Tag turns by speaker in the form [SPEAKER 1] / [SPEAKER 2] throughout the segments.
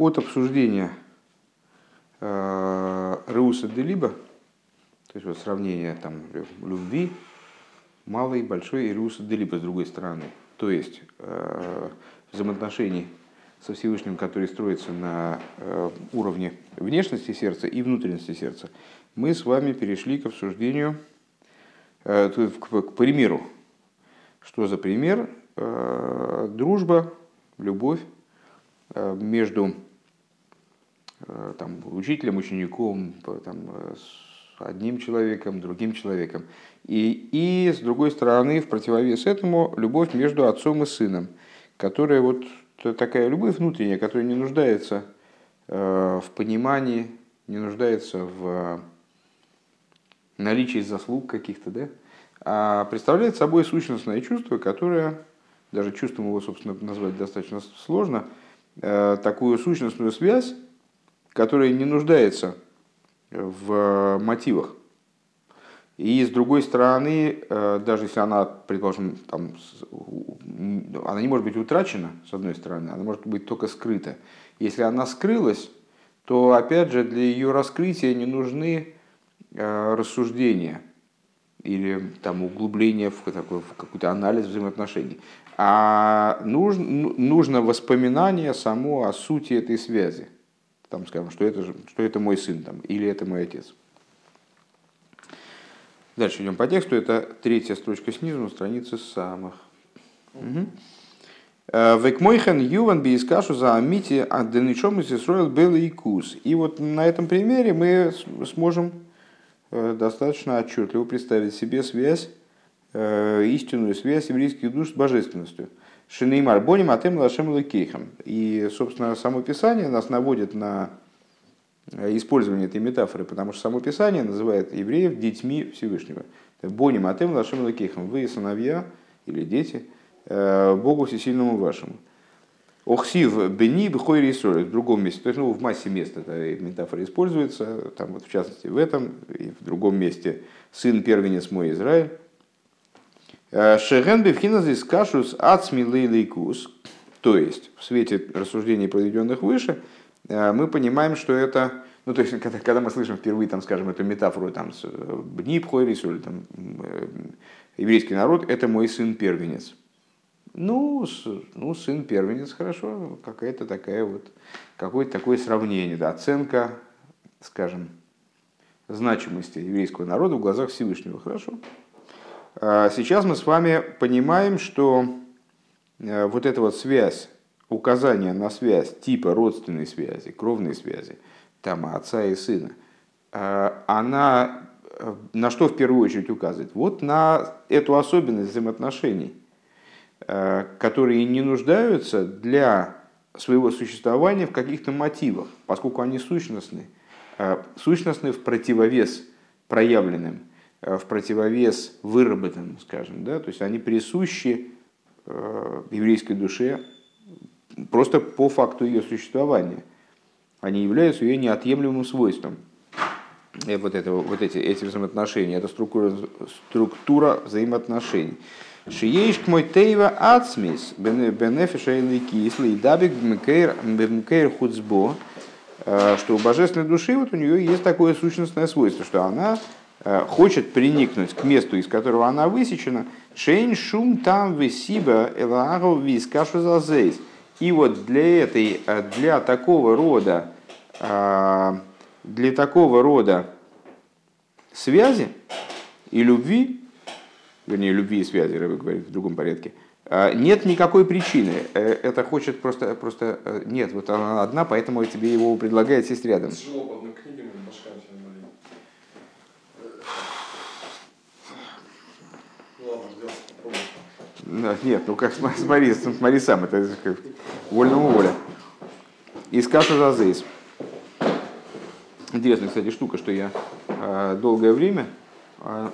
[SPEAKER 1] от обсуждения э, Реуса де Либо, то есть вот сравнение там, любви, малой, большой и Реуса де Либо с другой стороны. То есть э, взаимоотношений со Всевышним, который строится на э, уровне внешности сердца и внутренности сердца, мы с вами перешли к обсуждению, к, к примеру. Что за пример? Дружба, любовь между там, учителем, учеником, там, с одним человеком, другим человеком. И, и с другой стороны, в противовес этому, любовь между отцом и сыном, которая вот такая любовь внутренняя, которая не нуждается в понимании, не нуждается в наличии заслуг каких-то, да, а представляет собой сущностное чувство, которое даже чувством его, собственно, назвать достаточно сложно, э, такую сущностную связь, которая не нуждается в мотивах. И с другой стороны, э, даже если она, предположим, там, она не может быть утрачена, с одной стороны, она может быть только скрыта. Если она скрылась, то, опять же, для ее раскрытия не нужны э, рассуждения или там, углубление в, такой, в какой-то анализ взаимоотношений а нужно, нужно воспоминание само о сути этой связи. Там, скажем, что это, что это мой сын там, или это мой отец. Дальше идем по тексту. Это третья строчка снизу на странице самых. Векмойхан юван биискашу за амити аденичом из Исроил был и кус. И вот на этом примере мы сможем э, достаточно отчетливо представить себе связь Э, истинную связь еврейских душ с божественностью. Шинеймар боним атем лашем лекейхам. И, собственно, само Писание нас наводит на э, использование этой метафоры, потому что само Писание называет евреев детьми Всевышнего. Боним атем лашем лекейхам. Вы сыновья или дети э, Богу Всесильному вашему. Охсив бени бхой рисоль в другом месте. То есть ну, в массе мест эта метафора используется, там вот в частности в этом и в другом месте. Сын первенец мой Израиль. Шеген бифхиназис кашус ацми лейлейкус. То есть, в свете рассуждений, проведенных выше, э, мы понимаем, что это, ну, то есть, когда, когда мы слышим впервые, там, скажем, эту метафору, там, Бнипхойрис, или там, э, еврейский народ, это мой сын первенец. Ну, ну, сын первенец, хорошо, какая-то такая вот, какое-то такое сравнение, да, оценка, скажем, значимости еврейского народа в глазах Всевышнего, хорошо. А сейчас мы с вами понимаем, что э, вот эта вот связь, указание на связь типа родственной связи, кровной связи, там отца и сына, э, она э, на что в первую очередь указывает? Вот на эту особенность взаимоотношений, которые не нуждаются для своего существования в каких-то мотивах, поскольку они сущностны, сущностны в противовес проявленным в противовес выработанным, скажем, да, то есть они присущи э, еврейской душе просто по факту ее существования. Они являются ее неотъемлемым свойством. И вот, это, вот эти, эти взаимоотношения, это структура, структура взаимоотношений. Шиеиш мой тейва ацмис бенефиша или кислый дабик бемкейр хуцбо, э, что у божественной души вот у нее есть такое сущностное свойство, что она Э, хочет приникнуть к месту, из которого она высечена, шейн шум там висиба элаагов вискашу зазейс. И вот для этой, э, для такого рода, э, для такого рода связи и любви, вернее, любви и связи, Рэбе говорит в другом порядке, нет никакой причины. Это хочет просто, просто нет, вот она одна, поэтому тебе его предлагает сесть рядом. Нет, ну как смотри, смотри сам, это как вольному воля. И скажу зазейс. Интересная, кстати, штука, что я э, долгое время э,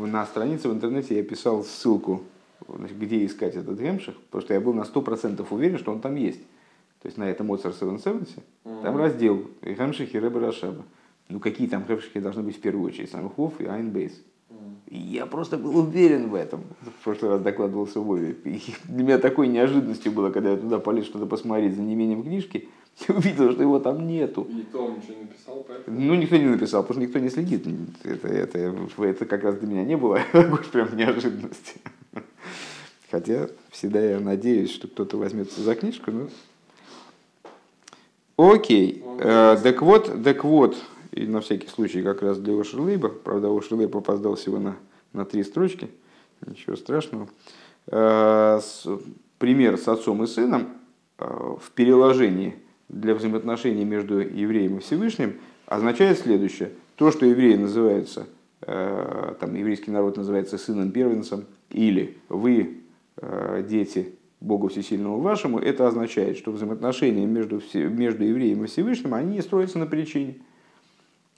[SPEAKER 1] на странице в интернете я писал ссылку, где искать этот гемших, потому что я был на 100% уверен, что он там есть. То есть на этом Mozart 770, там раздел гемшихи Рэбе Рашаба. Ну какие там гемшихи должны быть в первую очередь? Самхов и Айнбейс. Я просто был уверен в этом. В прошлый раз докладывался Вове. И для меня такой неожиданностью было, когда я туда полез что-то посмотреть за неимением книжки. и увидел, что его там нету.
[SPEAKER 2] Никто вам ничего не написал, поэтому...
[SPEAKER 1] Ну, никто не написал, потому что никто не следит. Это, это, это как раз для меня не было прям неожиданности. Хотя всегда я надеюсь, что кто-то возьмется за книжку, но... Окей. Э, так вот, так вот, и на всякий случай как раз для Ошерлейба, правда, Ошерлейб опоздал всего на, на три строчки, ничего страшного. Э, пример с отцом и сыном э, в переложении для взаимоотношений между евреем и Всевышним означает следующее. То, что евреи называются, э, там еврейский народ называется сыном первенцем, или вы, дети Богу Всесильному вашему, это означает, что взаимоотношения между, между евреем и Всевышним, они строятся на причине.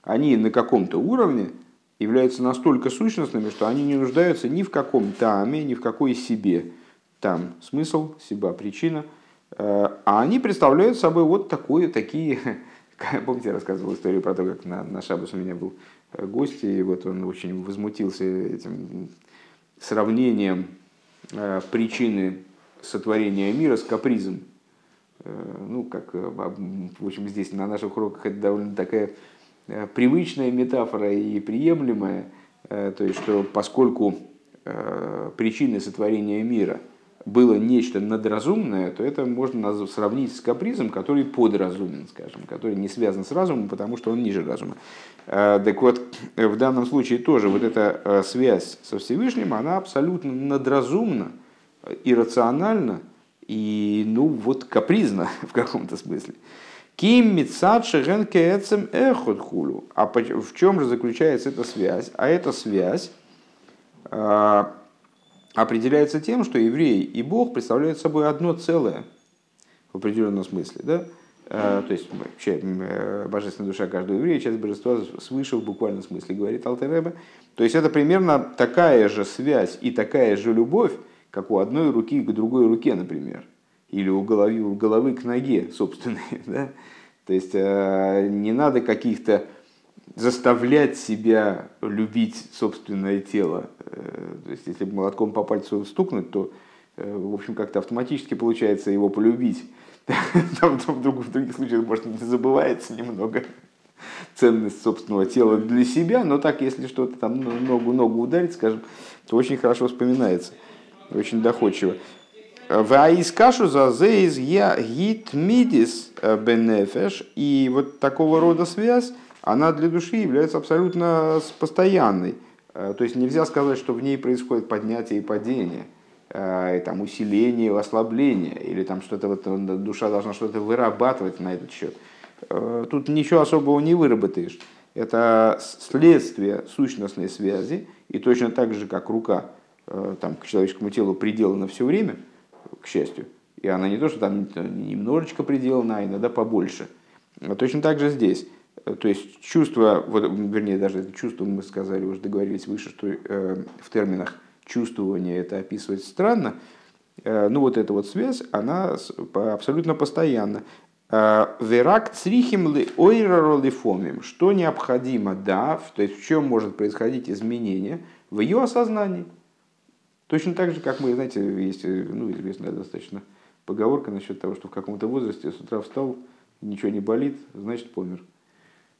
[SPEAKER 1] Они на каком-то уровне являются настолько сущностными, что они не нуждаются ни в каком таме, ни в какой себе. Там смысл, себя, причина. Э, а они представляют собой вот такое, такие... Помните, я рассказывал историю про то, как на, на Шабас у меня был э, гость, и вот он очень возмутился этим сравнением э, причины сотворения мира с капризом. Ну, как, в общем, здесь на наших уроках это довольно такая привычная метафора и приемлемая, э, то есть что поскольку э, причиной сотворения мира было нечто надразумное, то это можно сравнить с капризом, который подразумен, скажем, который не связан с разумом, потому что он ниже разума. Так вот, в данном случае тоже вот эта связь со Всевышним, она абсолютно надразумна, иррациональна и, ну, вот капризна в каком-то смысле. Ким мицад шеген кеэцем эхот хулю. А в чем же заключается эта связь? А эта связь э, определяется тем, что евреи и Бог представляют собой одно целое в определенном смысле. Да? Э, то есть э, божественная душа каждого еврея, часть божества свыше в буквальном смысле, говорит Алтереба. То есть это примерно такая же связь и такая же любовь, как у одной руки к другой руке, например или у головы, у головы к ноге собственной. Да? То есть э, не надо каких-то заставлять себя любить собственное тело. Э, то есть если молотком по пальцу стукнуть, то э, в общем как-то автоматически получается его полюбить. Там, там в, других, в других случаях, может, забывается немного ценность собственного тела для себя, но так, если что-то там ногу-ногу ударить, скажем, то очень хорошо вспоминается, очень доходчиво. Ваискашу за зейз я гит мидис э, бенефеш. И вот такого рода связь, она для души является абсолютно постоянной. Э, то есть нельзя сказать, что в ней происходит поднятие и падение, э, и там усиление и ослабление, или там что-то вот душа должна что-то вырабатывать на этот счет. Тут ничего особого не выработаешь. Это следствие сущностной связи, и точно так же, как рука там, к человеческому телу приделана все время – к счастью. И она не то, что там немножечко приделана, а иногда побольше. А точно так же здесь. То есть чувство, вот, вернее, даже чувство, мы сказали, уже договорились выше, что э, в терминах чувствования это описывать странно. Э, ну вот эта вот связь, она абсолютно постоянна. Э, Верак црихим ли ойраролифомим. Что необходимо, да, то есть в чем может происходить изменение в ее осознании. Точно так же, как мы, знаете, есть ну, известная достаточно поговорка насчет того, что в каком-то возрасте с утра встал, ничего не болит, значит помер.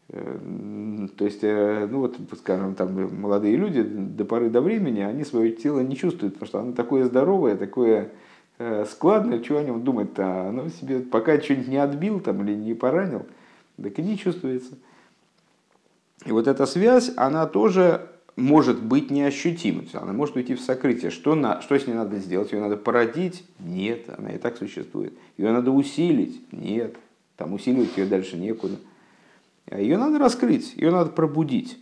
[SPEAKER 1] Э, то есть, э, ну вот, скажем, там молодые люди до поры до времени, они свое тело не чувствуют, потому что оно такое здоровое, такое э, складное, чего о нем думать-то, оно себе пока что-нибудь не отбил там или не поранил, так и не чувствуется. И вот эта связь, она тоже может быть неощутима. Она может уйти в сокрытие. Что, на, что с ней надо сделать? Ее надо породить? Нет, она и так существует. Ее надо усилить? Нет, там усиливать ее дальше некуда. А ее надо раскрыть, ее надо пробудить.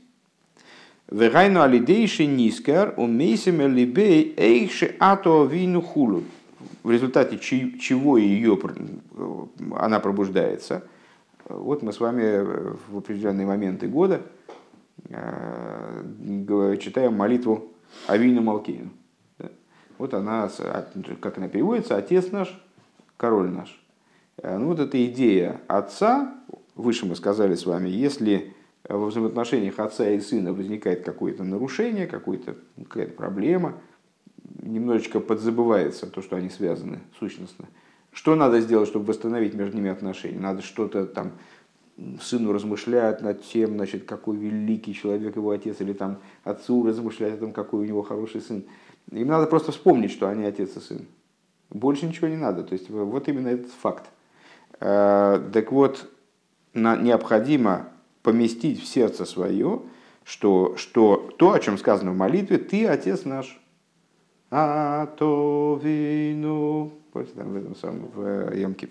[SPEAKER 1] Вегайну алидейши нискар умейсим либей эйши ато вину хулу. В результате чего ее, она пробуждается. Вот мы с вами в определенные моменты года – Э, читаем молитву Авину Малкину. Вот она, как она переводится, Отец наш, Король наш. Э, ну вот эта идея Отца, выше мы сказали с вами, если во взаимоотношениях Отца и Сына возникает какое-то нарушение, какая-то проблема, немножечко подзабывается то, что они связаны сущностно, Что надо сделать, чтобы восстановить между ними отношения? Надо что-то там сыну размышлять над тем, значит, какой великий человек его отец, или там отцу размышлять о том, какой у него хороший сын. Им надо просто вспомнить, что они отец и сын. Больше ничего не надо. То есть вот именно этот факт. Э, так вот, необходимо поместить в сердце свое, что, что то, о чем сказано в молитве, ты отец наш. А то вину. Помните, там в этом самом, в Ямкив.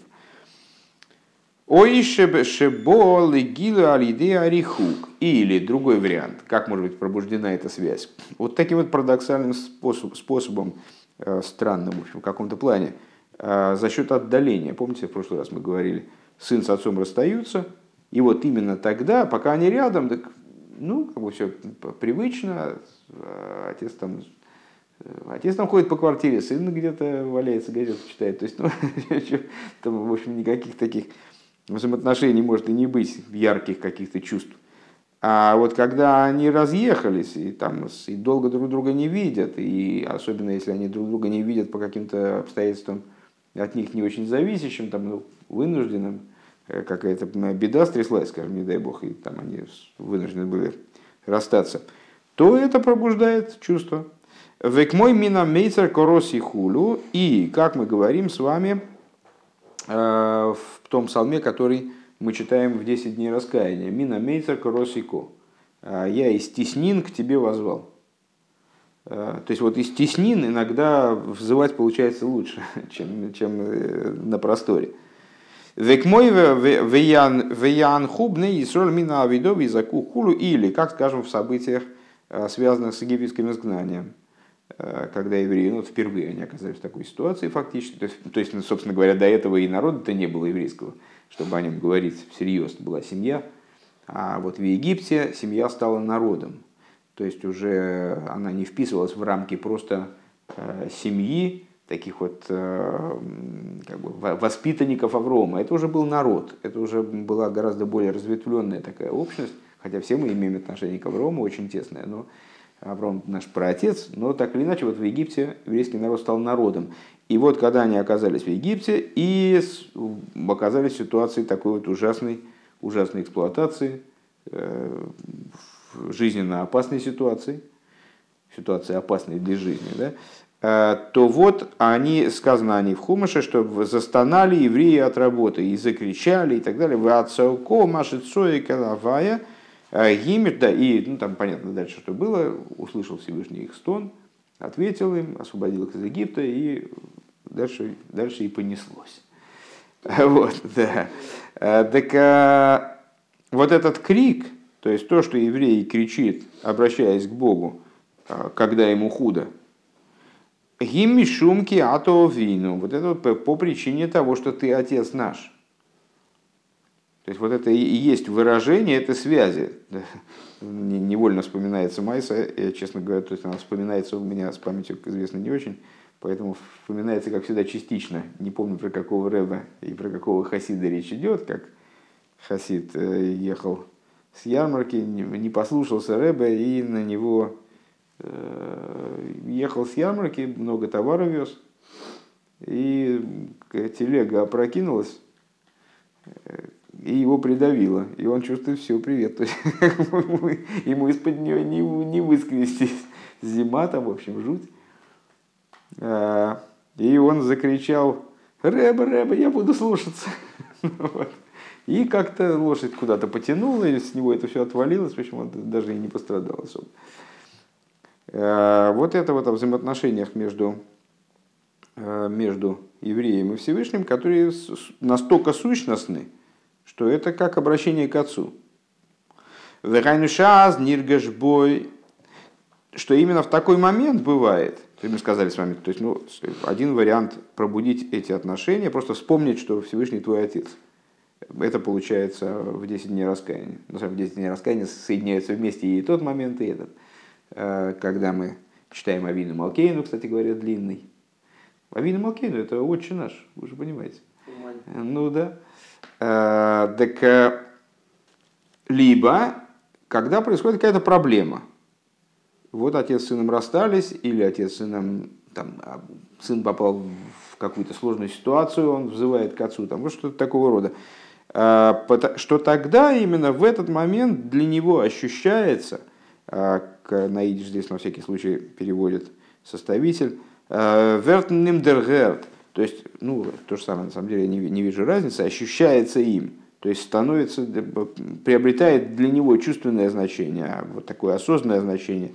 [SPEAKER 1] Ой, шебо легилу алиде арихук. Или другой вариант, как может быть пробуждена эта связь. Вот таким вот парадоксальным способ, способом, э, странным в, общем, в каком-то плане, э, за счет отдаления. Помните, в прошлый раз мы говорили, сын с отцом расстаются, и вот именно тогда, пока они рядом, так, ну, как бы все привычно, э, отец там Отец там ходит по квартире, сын где-то валяется, газету читает. То есть, ну, там, в общем, никаких таких взаимоотношений может и не быть ярких каких-то чувств. А вот когда они разъехались и, там, и долго друг друга не видят, и особенно если они друг друга не видят по каким-то обстоятельствам от них не очень зависящим, там, ну, вынужденным, э, какая-то беда стряслась, скажем, не дай бог, и там они вынуждены были расстаться, то это пробуждает чувство. Век мой мина мейцер короси хулю, и, как мы говорим с вами, в том псалме, который мы читаем в 10 дней раскаяния. Мина мейцер коросико. «А я из теснин к тебе возвал. А, то есть вот из теснин иногда взывать получается лучше, чем, чем э, на просторе. Век мой веян хубный и сроль мина авидови заку хулу или, как скажем, в событиях, э, связанных с египетским изгнанием э, когда евреи, ну, впервые они оказались в такой ситуации фактически, то есть, то есть собственно говоря, до этого и народа-то не было еврейского чтобы о нем говорить всерьез, была семья. А вот в Египте семья стала народом. То есть уже она не вписывалась в рамки просто э, семьи, таких вот э, как бы, воспитанников Аврома. Это уже был народ, это уже была гораздо более разветвленная такая общность, хотя все мы имеем отношение к Аврому очень тесное, но Авром наш праотец, но так или иначе вот в Египте еврейский народ стал народом. И вот когда они оказались в Египте и оказались в ситуации такой вот ужасной, ужасной эксплуатации, э, жизненно опасной ситуации, ситуации опасной для жизни, да, э, то вот они, сказано они в Хумаше, что застонали евреи от работы и закричали и так далее. Вы отцелко калавая э, гимер, да, и, ну там понятно дальше, что было, услышал Всевышний их стон, ответил им, освободил их из Египта и дальше, дальше и понеслось. Вот, да. А, так а, вот этот крик, то есть то, что еврей кричит, обращаясь к Богу, а, когда ему худо, Гимми шумки ато вину. Вот это по причине того, что ты отец наш. То есть вот это и есть выражение этой связи. Невольно вспоминается Майса, я, честно говоря, то есть она вспоминается у меня с памятью, известно, не очень. Поэтому вспоминается, как всегда, частично. Не помню, про какого Рэба и про какого Хасида речь идет, как Хасид э, ехал с ярмарки, не послушался Рэба и на него э, ехал с ярмарки, много товара вез, и телега опрокинулась, э, и его придавило. И он чувствует, все, привет. То есть, ему из-под нее не, не выскрестись. Зима там, в общем, жуть. Э, и он закричал, Рэба, Рэба, я буду слушаться. вот. И как-то лошадь куда-то потянула, и с него это все отвалилось, в общем, он даже и не пострадал особо. Э, вот это вот о взаимоотношениях между, э, между евреем и Всевышним, которые настолько сущностны, что это как обращение к Отцу. Верайнушаз, ниргашбой, что именно в такой момент бывает, мы сказали с вами, то есть ну, один вариант пробудить эти отношения, просто вспомнить, что Всевышний твой отец. Это получается в 10 дней раскаяния. На самом деле, в 10 дней раскаяния соединяются вместе и тот момент, и этот. Э, когда мы читаем Авину Малкейну, кстати говоря, длинный. Авину Малкейну – это отче наш, вы же понимаете. Ну да. Э, так, э, либо, когда происходит какая-то проблема – вот отец с сыном расстались, или отец с сыном там, а сын попал в какую-то сложную ситуацию, он взывает к отцу, там, вот что-то такого рода. А, что тогда именно в этот момент для него ощущается, на идиш здесь на всякий случай переводит составитель, вертнимдергерт, то есть, ну, то же самое, на самом деле, я не, вижу разницы, ощущается им, то есть становится, приобретает для него чувственное значение, вот такое осознанное значение.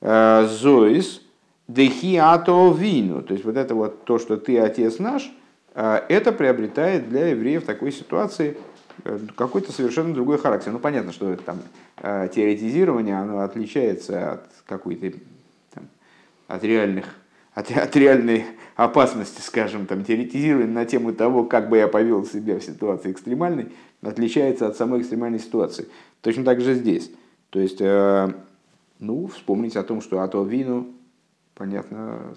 [SPEAKER 1] Зоис, дехи ато вину, то есть вот это вот то, что ты отец наш, это приобретает для евреев такой ситуации э, какой-то совершенно другой характер. Ну, понятно, что это там теоретизирование, оно отличается от какой-то там, от реальных от, от реальной опасности, скажем, там, теоретизирование на тему того, как бы я повел себя в ситуации экстремальной, отличается от самой экстремальной ситуации. Точно так же здесь. То есть, э, ну, вспомнить о том, что ато вину, понятно,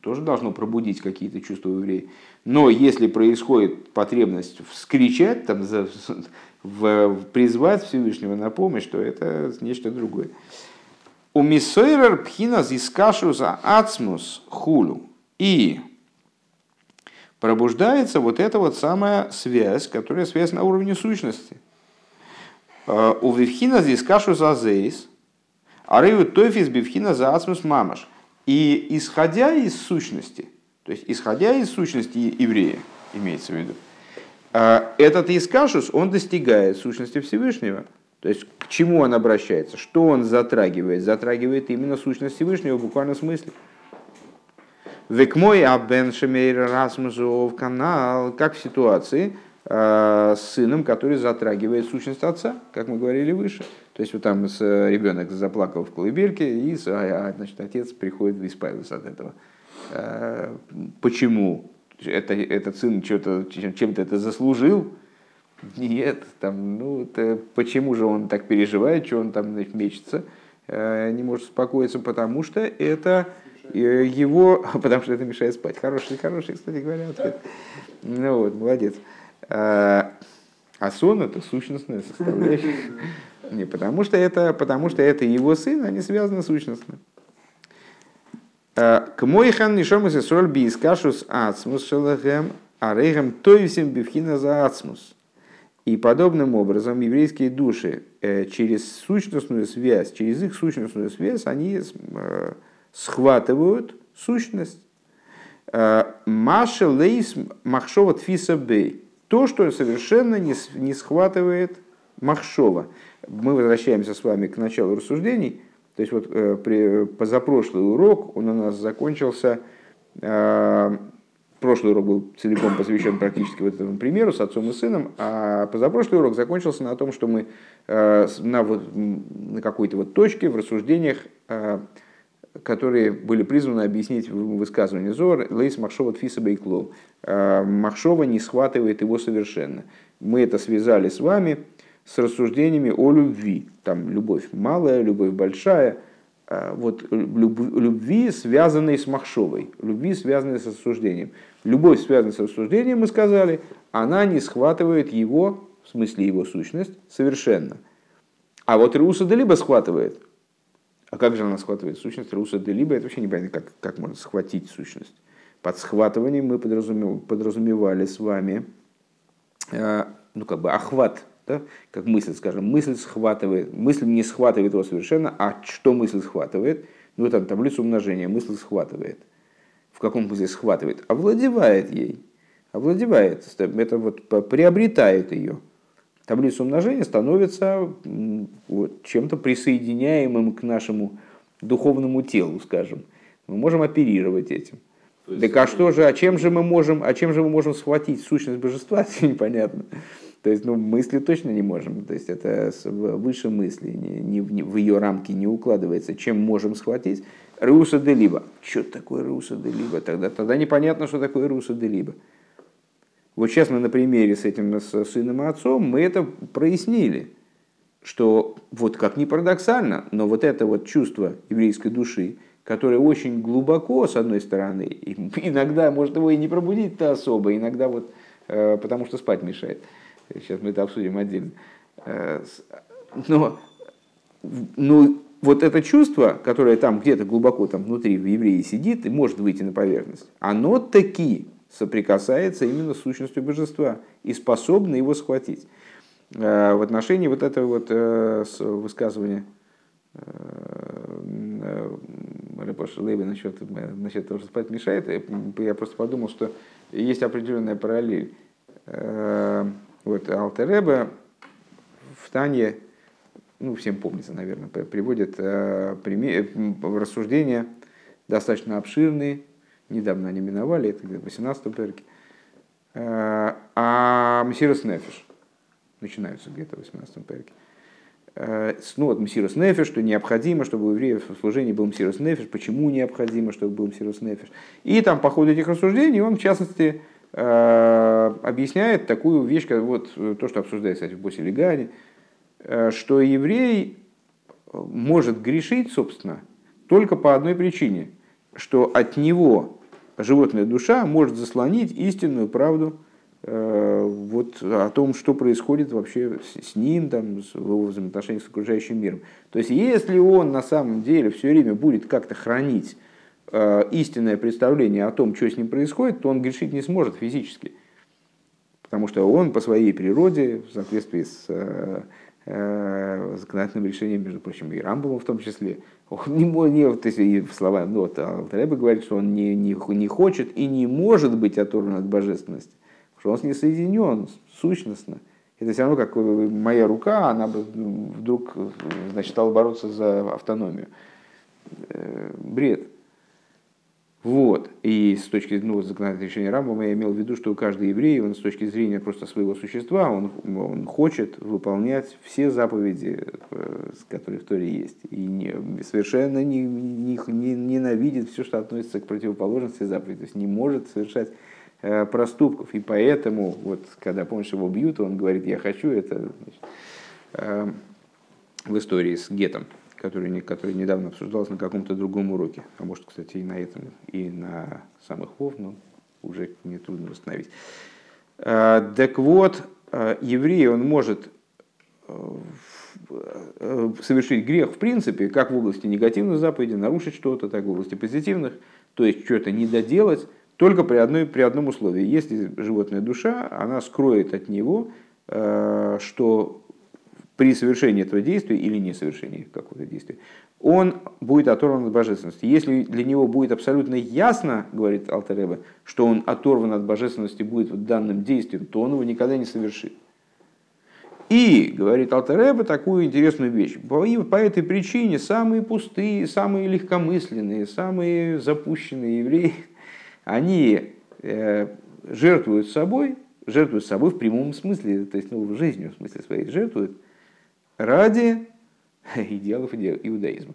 [SPEAKER 1] тоже должно пробудить какие-то чувства у еврея. Но если происходит потребность вскричать, там, за, в, призвать Всевышнего на помощь, то это нечто другое. У миссойрер пхина зискашу за ацмус хулю. И пробуждается вот эта вот самая связь, которая связь на уровне сущности. «Э, у вивхина зискашу за зейс, а рыю тофис бивхина за ацмус мамаш. И исходя из сущности, то есть исходя из сущности еврея, имеется в виду, э, этот искашус, он достигает сущности Всевышнего – то есть к чему он обращается, что он затрагивает? Затрагивает именно сущность Всевышнего в буквальном смысле. Век мой абен шемейр расмузов канал, как в ситуации э, с сыном, который затрагивает сущность отца, как мы говорили выше. То есть вот там с, ребенок заплакал в колыбельке, и а, а, значит, отец приходит и избавился от этого. Э, почему? Это, этот сын что-то, чем-то это заслужил, нет, там, ну, это, почему же он так переживает, что он там значит, мечется, э, не может успокоиться, потому что это э, его, потому что это мешает спать. Хороший, хороший, кстати говоря, ответ. Ну вот, молодец. Э, а сон это сущностная составляющая. Не потому что это, потому что это его сын, они связаны сущностно. К моихан нишом из соль бискашус ацмус шелахем арейхем тойсим бифхина за ацмус. И подобным образом еврейские души э, через сущностную связь, через их сущностную связь, они э, схватывают сущность. Э, Маша лейс махшова тфиса бей. То, что совершенно не, не схватывает махшова. Мы возвращаемся с вами к началу рассуждений. То есть вот при, позапрошлый урок, он у нас закончился прошлый урок был целиком посвящен практически вот этому примеру с отцом и сыном, а позапрошлый урок закончился на том, что мы э, на, вот, на какой-то вот точке в рассуждениях, э, которые были призваны объяснить высказывание Зор, Лейс Махшова Тфиса Бейклоу. Э, Махшова не схватывает его совершенно. Мы это связали с вами с рассуждениями о любви. Там любовь малая, любовь большая – вот любви, связанной с махшовой, любви, связанной с осуждением. Любовь, связанная с рассуждением, мы сказали, она не схватывает его, в смысле его сущность, совершенно. А вот Руса либо схватывает. А как же она схватывает сущность Руса де либо? Это вообще непонятно, как, как можно схватить сущность. Под схватыванием мы подразумевали, подразумевали с вами э, ну, как бы охват, да? как мысль, скажем, мысль схватывает, мысль не схватывает его совершенно, а что мысль схватывает? Ну, там таблицу умножения мысль схватывает – в каком смысле схватывает, овладевает ей, овладевает, это вот приобретает ее. Таблица умножения становится вот, чем-то присоединяемым к нашему духовному телу, скажем. Мы можем оперировать этим. Так а что же, а чем же мы можем, а чем же мы можем схватить сущность божества, непонятно. То есть, ну, мысли точно не можем. То есть, это выше мысли, не, не, в ее рамки не укладывается. Чем можем схватить? Руса де Либо. Что такое Руса де Либо? Тогда, тогда непонятно, что такое Руса де Либо. Вот сейчас мы на примере с этим с сыном и отцом мы это прояснили, что вот как ни парадоксально, но вот это вот чувство еврейской души, которое очень глубоко, с одной стороны, иногда может его и не пробудить-то особо, иногда вот э, потому что спать мешает. Сейчас мы это обсудим отдельно. Э, но, ну, вот это чувство, которое там где-то глубоко там внутри в евреи сидит и может выйти на поверхность, оно таки соприкасается именно с сущностью божества и способно его схватить. Э, в отношении вот этого вот э, высказывания Рэпаш Лейби насчет, насчет того, что спать мешает, я просто подумал, что есть определенная параллель. Вот Алтереба в Тане ну, всем помнится, наверное, приводит э, рассуждения достаточно обширные, недавно они миновали, это где-то в 18 перке, э, а Мессирос Нефиш, начинаются где-то в 18 перке. Э, ну вот Мессирос Нефиш, что необходимо, чтобы у евреев в служении был Мессирос Нефиш, почему необходимо, чтобы был Мессирос Нефиш. И там по ходу этих рассуждений он, в частности, э, объясняет такую вещь, как вот то, что обсуждается в Босе Легане, что еврей может грешить, собственно, только по одной причине, что от него животная душа может заслонить истинную правду э, вот, о том, что происходит вообще с ним, там, в его взаимоотношениях с окружающим миром. То есть, если он на самом деле все время будет как-то хранить э, истинное представление о том, что с ним происходит, то он грешить не сможет физически. Потому что он по своей природе, в соответствии с Э, законодательным решением, между прочим, и Рамбовым в том числе. Он не, не то есть, и слова, ну, вот, Алтареба говорит, что он не, не, не хочет и не может быть оторван от божественности, что он с ней соединен сущностно. Это все равно, как моя рука, она бы вдруг значит, стала бороться за автономию. Э, бред. Вот. И с точки ну, законодательного решения Рамбама я имел в виду, что каждый еврей, он с точки зрения просто своего существа, он, он хочет выполнять все заповеди, э, которые в Торе есть. И не, совершенно не, не, не, ненавидит все, что относится к противоположности заповеди. То есть не может совершать э, проступков. И поэтому, вот, когда, помнишь, его бьют, он говорит, я хочу это значит, э, в истории с Гетом который, который недавно обсуждался на каком-то другом уроке, а может, кстати, и на этом, и на самых вов, но уже не трудно восстановить. А, так вот, а, еврей, он может э, совершить грех в принципе, как в области негативных заповедей, нарушить что-то, так в области позитивных, то есть что-то не доделать, только при, одной, при одном условии. Если животная душа, она скроет от него, э, что при совершении этого действия или несовершении какого-то действия, он будет оторван от божественности. Если для него будет абсолютно ясно, говорит Алтареба, что он оторван от божественности будет в данном действии, то он его никогда не совершит. И, говорит Алтареба, такую интересную вещь. По, по этой причине самые пустые, самые легкомысленные, самые запущенные евреи, они э, жертвуют собой, жертвуют собой в прямом смысле, то есть ну, жизнью в смысле своей жертвуют, ради идеалов иудаизма.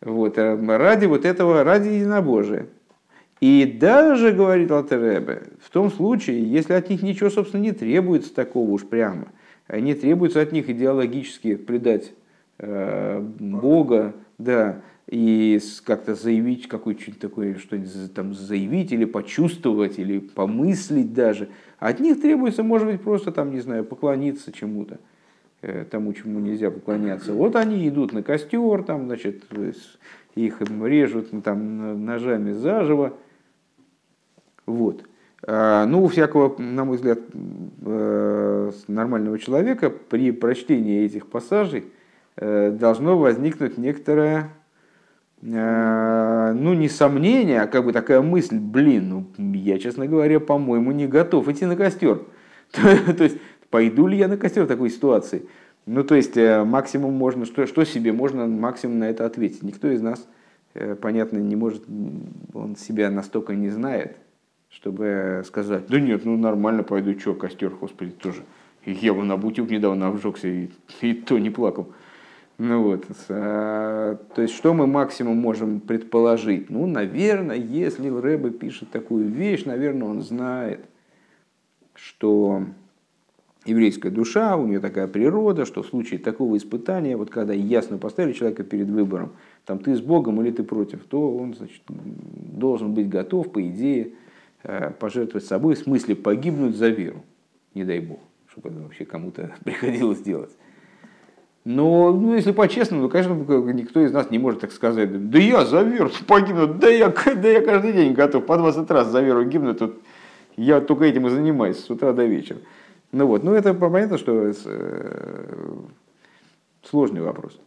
[SPEAKER 1] Вот, э, ради вот этого, ради единобожия. И даже, говорит Алтеребе, в том случае, если от них ничего, собственно, не требуется такого уж прямо, не требуется от них идеологически предать э, Бога, да, и как-то заявить какое-то такое, что-нибудь там заявить или почувствовать, или помыслить даже. От них требуется, может быть, просто там, не знаю, поклониться чему-то. Э, тому, чему нельзя поклоняться. Вот они идут на костер, там, значит, их режут там, ножами заживо. Вот. А, ну, у всякого, на мой взгляд, э, нормального человека при прочтении этих пассажей э, должно возникнуть некоторое, ну, не сомнение, а как бы такая мысль, блин, ну, я, честно говоря, по-моему, не готов идти на костер. То есть, Пойду ли я на костер в такой ситуации? Ну, то есть, э, максимум можно, что, что себе можно максимум на это ответить? Никто из нас, э, понятно, не может, он себя настолько не знает, чтобы сказать, да нет, ну нормально, пойду, что, костер, господи, тоже. Я бы на бутюк недавно обжегся, и, и то не плакал. Ну вот, а, то есть, что мы максимум можем предположить? Ну, наверное, если Рэбе пишет такую вещь, наверное, он знает, что еврейская душа, у нее такая природа, что в случае такого испытания, вот когда ясно поставили человека перед выбором, там ты с Богом или ты против, то он значит, должен быть готов, по идее, э, пожертвовать собой, в смысле погибнуть за веру, не дай Бог, чтобы это вообще кому-то приходилось делать. Но, ну, если по-честному, то, конечно, никто из нас не может так сказать. Да я за веру погибну, да я, да я каждый день готов по 20 раз за веру гибну, тут я только этим и занимаюсь с утра до вечера. Ну вот, ну это понятно, что э, сложный вопрос.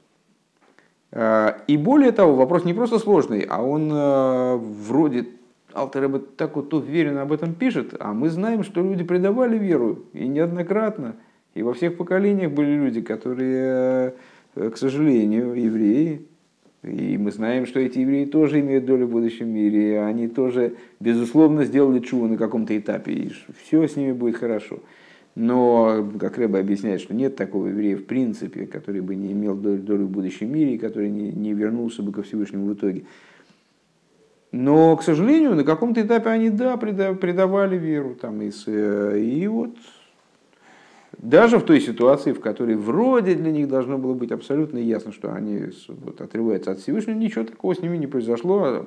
[SPEAKER 1] А, и более того, вопрос не просто сложный, а он э, вроде Алтер так вот уверенно об этом пишет, а мы знаем, что люди предавали веру, и неоднократно. И во всех поколениях были люди, которые, э, к сожалению, евреи. И мы знаем, что эти евреи тоже имеют долю в будущем мире. И они тоже, безусловно, сделали чу на каком-то этапе. И все с ними будет хорошо. Но, как Рэба объясняет, что нет такого еврея в принципе, который бы не имел долю в будущем мире, и который не, не вернулся бы ко Всевышнему в итоге. Но, к сожалению, на каком-то этапе они, да, предавали веру. Там, и, э, и вот даже в той ситуации, в которой вроде для них должно было быть абсолютно ясно, что они вот, отрываются от Всевышнего, ничего такого с ними не произошло.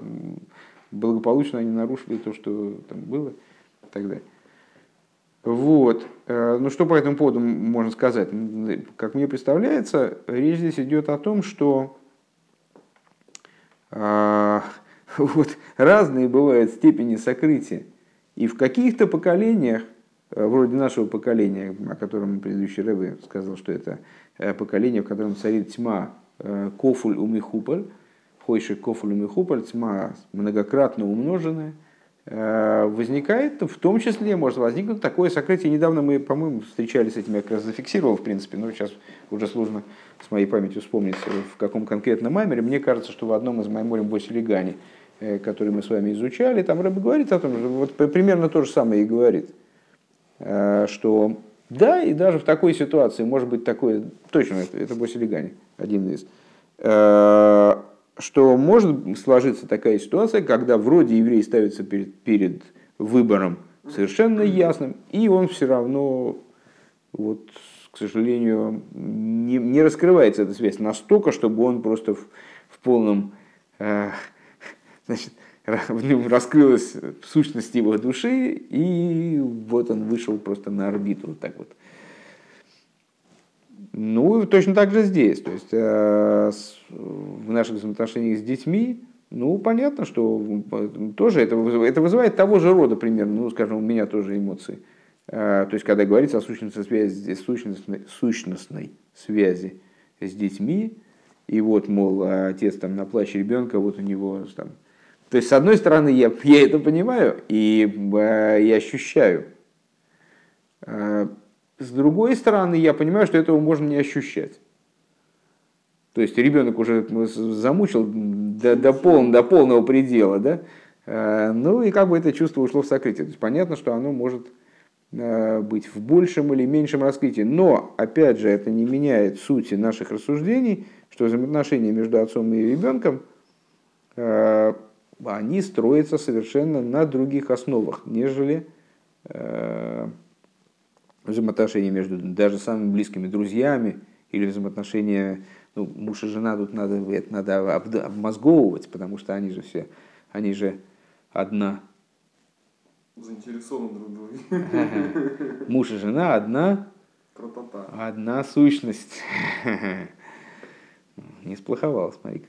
[SPEAKER 1] Благополучно они нарушили то, что там было и так далее. Вот. Э, ну что по этому поводу можно сказать? Как мне представляется, речь здесь идет о том, что а, Вот, разные бывают степени сокрытия. И в каких-то поколениях, э, вроде нашего поколения, о котором предыдущий Рэбе сказал, что это э, поколение, в котором царит тьма э, кофуль умихуполь, хойши кофуль умихуполь, тьма многократно умноженная, возникает в том числе, может возникнуть такое сокрытие. Недавно мы, по-моему, встречались с этим, я как раз зафиксировал, в принципе, но сейчас уже сложно с моей памятью вспомнить, в каком конкретном маймере. Мне кажется, что в одном из майморем Босилигани – Э, который мы с вами изучали, там Рэбе говорит о том, что вот примерно то же самое и говорит, э, что да, и даже в такой ситуации может быть такое, точно, это, это Босилигани, один из, э, что может сложиться такая ситуация, когда вроде еврей ставится перед, перед выбором совершенно ясным, и он все равно, вот, к сожалению, не, не раскрывается эта связь настолько, чтобы он просто в, в полном значит, в нем раскрылась сущность его души, и вот он вышел просто на орбиту, вот так вот. Ну, точно так же здесь. То есть э, в наших взаимоотношениях с детьми, ну, понятно, что тоже это это вызывает того же рода примерно, ну, скажем, у меня тоже эмоции. Э, то есть, когда говорится о сущностной связи, сущностной, сущностной связи с детьми, и вот, мол, отец там на плач ребенка, вот у него там то есть, с одной стороны, я, я это понимаю и, э, и ощущаю. Э, с другой стороны, я понимаю, что этого можно не ощущать. То есть ребенок уже замучил до, до, пол, до полного предела, да? Э, ну и как бы это чувство ушло в сокрытие. То есть понятно, что оно может быть в большем или меньшем раскрытии. Но, опять же, это не меняет сути наших рассуждений, что взаимоотношения между отцом и ребенком они строятся совершенно на других основах, нежели э, взаимоотношения между даже самыми близкими друзьями или взаимоотношения ну, муж и жена тут надо, это надо обмозговывать, потому что они же все, они же одна.
[SPEAKER 2] Заинтересованы друг в друге.
[SPEAKER 1] Муж и жена одна.
[SPEAKER 2] Тра-та-та.
[SPEAKER 1] Одна сущность. Не сплоховал, смотри-ка.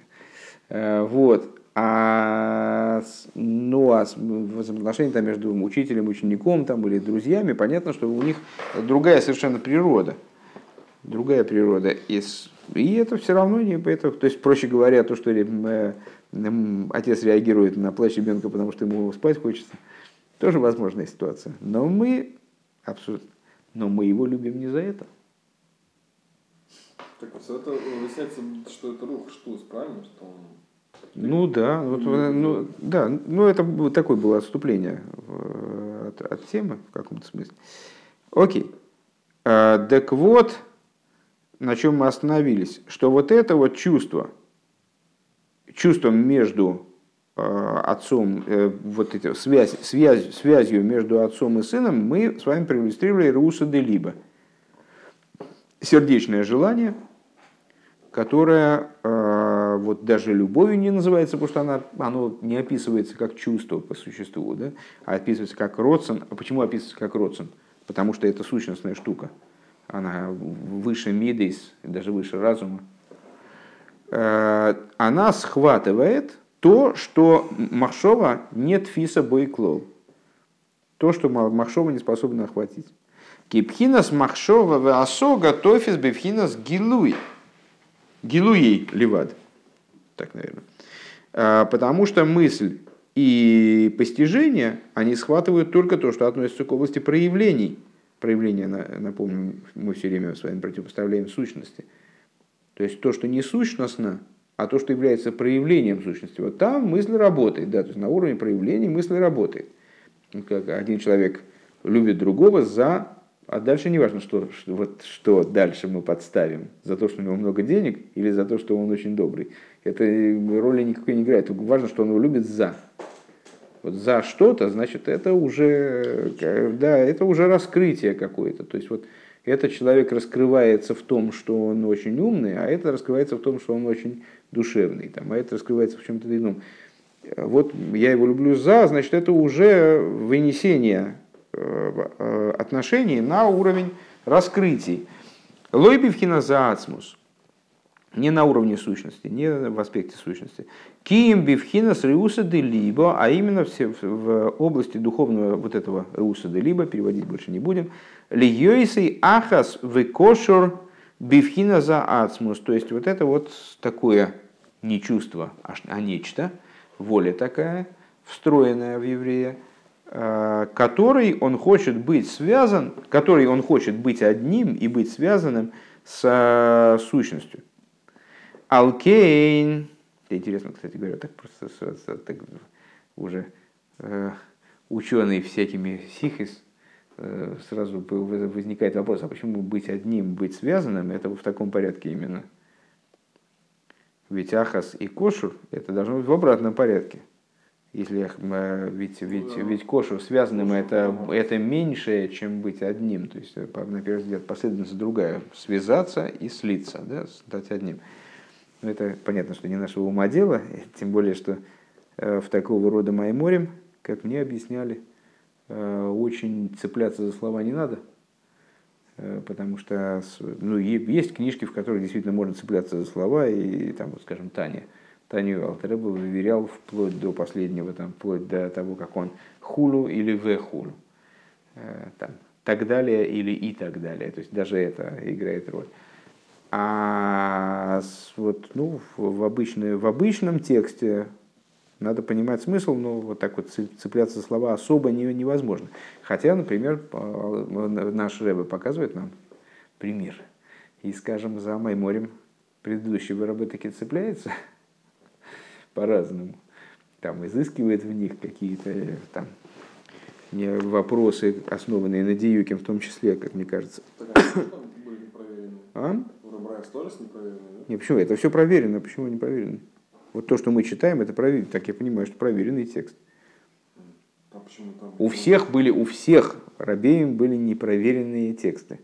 [SPEAKER 1] Э, вот. А, ну, а взаимоотношения там, между учителем, учеником там, или друзьями, понятно, что у них другая совершенно природа. Другая природа. И, и это все равно не поэтому. То есть, проще говоря, то, что э, отец реагирует на плач ребенка, потому что ему спать хочется, тоже возможная ситуация. Но мы абсолютно. Но мы его любим не за это.
[SPEAKER 2] Так вот, это выясняется, что это рух штус, правильно? Что он
[SPEAKER 1] ну да, вот, ну, да, ну это такое было отступление от, от темы в каком-то смысле. Окей. А, так вот, на чем мы остановились, что вот это вот чувство, чувство между а, отцом, э, вот эти, связь, связь, связью между отцом и сыном мы с вами проиллюстрировали Руса де Либо. Сердечное желание, которое а, вот даже любовью не называется, потому что она, оно не описывается как чувство по существу, да? а описывается как родствен. А почему описывается как родствен? Потому что это сущностная штука. она выше мидейс, даже выше разума, она схватывает то, что Махшова нет фиса бойклол. То, что Махшова не способна охватить. Кипхинас Махшова Асога Тофис Бевхинас Гилуй. Гилуей Левад. Так, наверное. А, потому что мысль и постижение, они схватывают только то, что относится к области проявлений. Проявления, напомню, мы все время с вами противопоставляем сущности. То есть то, что не сущностно, а то, что является проявлением сущности. Вот там мысль работает, да, то есть на уровне проявлений мысль работает. Как один человек любит другого за а дальше не важно, что, что, вот, что дальше мы подставим. За то, что у него много денег или за то, что он очень добрый. Это роли никакой не играет. Важно, что он его любит за. Вот за что-то, значит, это уже, да, это уже раскрытие какое-то. То есть вот этот человек раскрывается в том, что он очень умный, а это раскрывается в том, что он очень душевный, там, а это раскрывается в чем-то ином. Вот я его люблю за, значит, это уже вынесение Э, э, отношений на уровень раскрытий. Лой бивхина заацмус. Не на уровне сущности, не в аспекте сущности. Кием бивхина с реуса де либо, а именно в, в области духовного вот этого реуса де либо, переводить больше не будем. Льёйсей ахас векошор бивхина за ацмус. То есть вот это вот такое не чувство, а нечто, воля такая, встроенная в еврея, Э, который он хочет быть связан, который он хочет быть одним и быть связанным с э, сущностью. Алкейн, интересно, кстати говоря, так просто так, уже э, ученый всякими сихис, э, сразу возникает вопрос, а почему быть одним, быть связанным, это в таком порядке именно. Ведь ахас и кошур, это должно быть в обратном порядке. Если э, ведь, ведь, ведь кошер связанным это, это меньше, чем быть одним. То есть, э, на первый взгляд, последовательность другая. Связаться и слиться, да, стать одним. Но это понятно, что не нашего ума дело, тем более, что э, в такого рода майморем, как мне объясняли, очень цепляться за слова не надо. Потому что ну, есть книжки, в которых действительно можно цепляться за слова, и там, вот, скажем, Таня – Таню Алтереба выверял вплоть до последнего, там, вплоть до того, как он хулу или в хулу. Э, там, так далее или и так далее. То есть даже это играет роль. А вот, ну, в, обычной, в обычном тексте надо понимать смысл, но вот так вот цепляться за слова особо не, невозможно. Хотя, например, наш Рэбе показывает нам пример. И, скажем, за Майморем предыдущий Рэбе таки цепляется – по-разному. Там изыскивает в них какие-то там вопросы, основанные на Диюке, в том числе, как мне кажется.
[SPEAKER 2] А? Не,
[SPEAKER 1] почему? Это все проверено. Почему не проверено? Вот то, что мы читаем, это проверено. Так я понимаю, что проверенный текст.
[SPEAKER 2] А
[SPEAKER 1] у всех были, у всех рабеем были непроверенные тексты.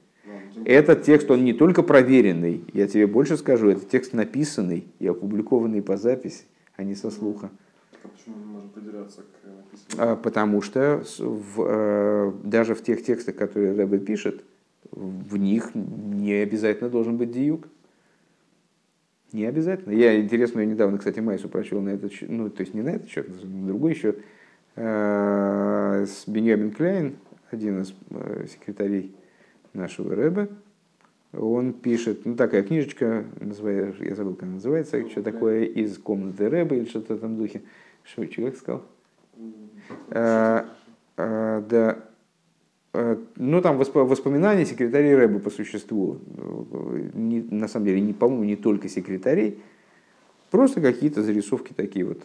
[SPEAKER 1] Этот текст, он не только проверенный, я тебе больше скажу, это текст написанный и опубликованный по записи а не со слуха.
[SPEAKER 2] А почему он может придираться к написанному?
[SPEAKER 1] А, потому что в, э, даже в тех текстах, которые Рэбе пишет, в них не обязательно должен быть диюк. Не обязательно. Я интересно, я недавно, кстати, Майсу прочел на этот счет, ну, то есть не на этот счет, на другой счет, э, с Беньямин Кляйн, один из э, секретарей нашего Рэбе, он пишет, ну такая книжечка, называется, я забыл, как она называется, что такое из комнаты Рэба или что-то в этом духе. Что человек сказал? А, а, да, а, ну там воспоминания секретарей Рэба по существу. Не, на самом деле, не, по-моему, не только секретарей, просто какие-то зарисовки такие вот,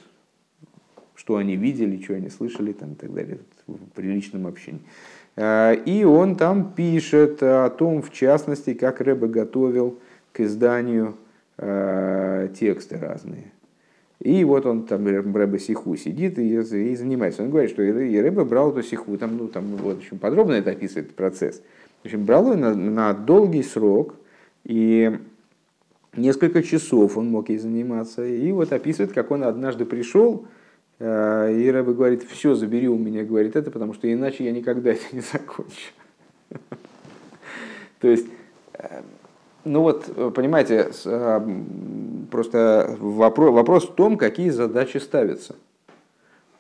[SPEAKER 1] что они видели, что они слышали там, и так далее в приличном общении. Э, и он там пишет о том, в частности, как Рэбе готовил к изданию э, тексты разные. И вот он там, Рэбе Сиху сидит и, занимается. Он говорит, что и Рэбе брал эту Сиху, там, ну, там вот, очень подробно это описывает процесс. В общем, брал ее на, на долгий срок, и несколько часов он мог ей заниматься. И вот описывает, как он однажды пришел, и Рэбе говорит, все, забери у меня, говорит это, потому что иначе я никогда это не закончу. То есть Ну вот, понимаете, просто вопрос, вопрос в том, какие задачи ставятся.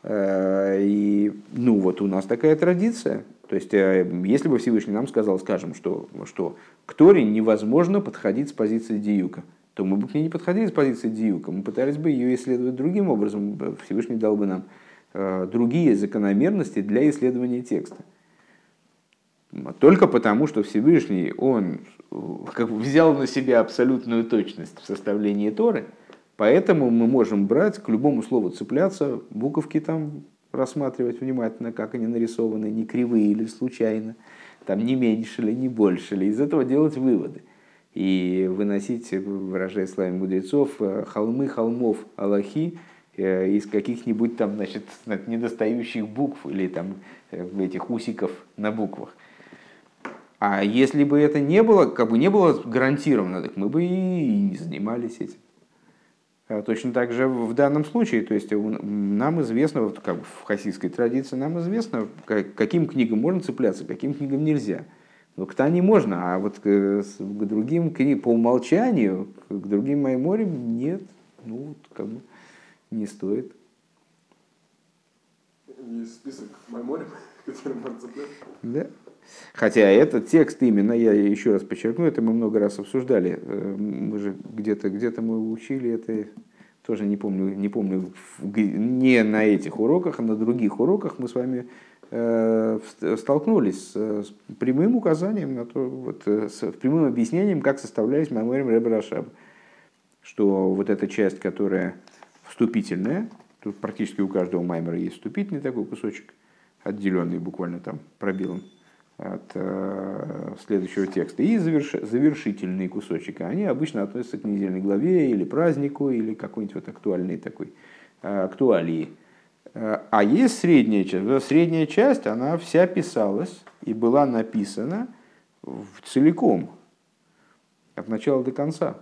[SPEAKER 1] И, ну вот у нас такая традиция. То есть, если бы Всевышний нам сказал, скажем, что, что к Торе невозможно подходить с позиции диюка, то мы бы к ней не подходили с позиции диюка, мы пытались бы ее исследовать другим образом, Всевышний дал бы нам другие закономерности для исследования текста. Только потому, что Всевышний, он как бы взял на себя абсолютную точность в составлении Торы, поэтому мы можем брать, к любому слову цепляться, буковки там рассматривать внимательно, как они нарисованы, не кривые или случайно, там не меньше ли, не больше ли, из этого делать выводы. И выносить, выражая словами мудрецов, холмы холмов Аллахи э, из каких-нибудь там, значит, недостающих букв или там э, этих усиков на буквах. А если бы это не было, как бы не было гарантировано, так мы бы и не занимались этим. А точно так же в данном случае, то есть нам известно, вот как в хасидской традиции, нам известно, каким книгам можно цепляться, каким книгам нельзя. Но к Тане можно, а вот к, к другим книгам по умолчанию, к другим моим нет, ну вот как бы не стоит.
[SPEAKER 2] Есть список майморем, который можно цепляться?
[SPEAKER 1] Да. Хотя этот текст именно, я еще раз подчеркну, это мы много раз обсуждали. Э, мы же где-то где мы учили это, тоже не помню, не помню, не на этих уроках, а на других уроках мы с вами столкнулись с прямым указанием на то, вот, э, с прямым объяснением, как составлялись мемориум Рэбе Что вот эта часть, которая вступительная, тут практически у каждого маймера есть вступительный такой кусочек, отделенный буквально там пробелом, от э, следующего текста. И заверш, завершительные кусочки. Они обычно относятся к недельной главе или празднику, или какой-нибудь вот актуальной такой э, актуалии. А есть средняя часть. Средняя часть, она вся писалась и была написана целиком, от начала до конца.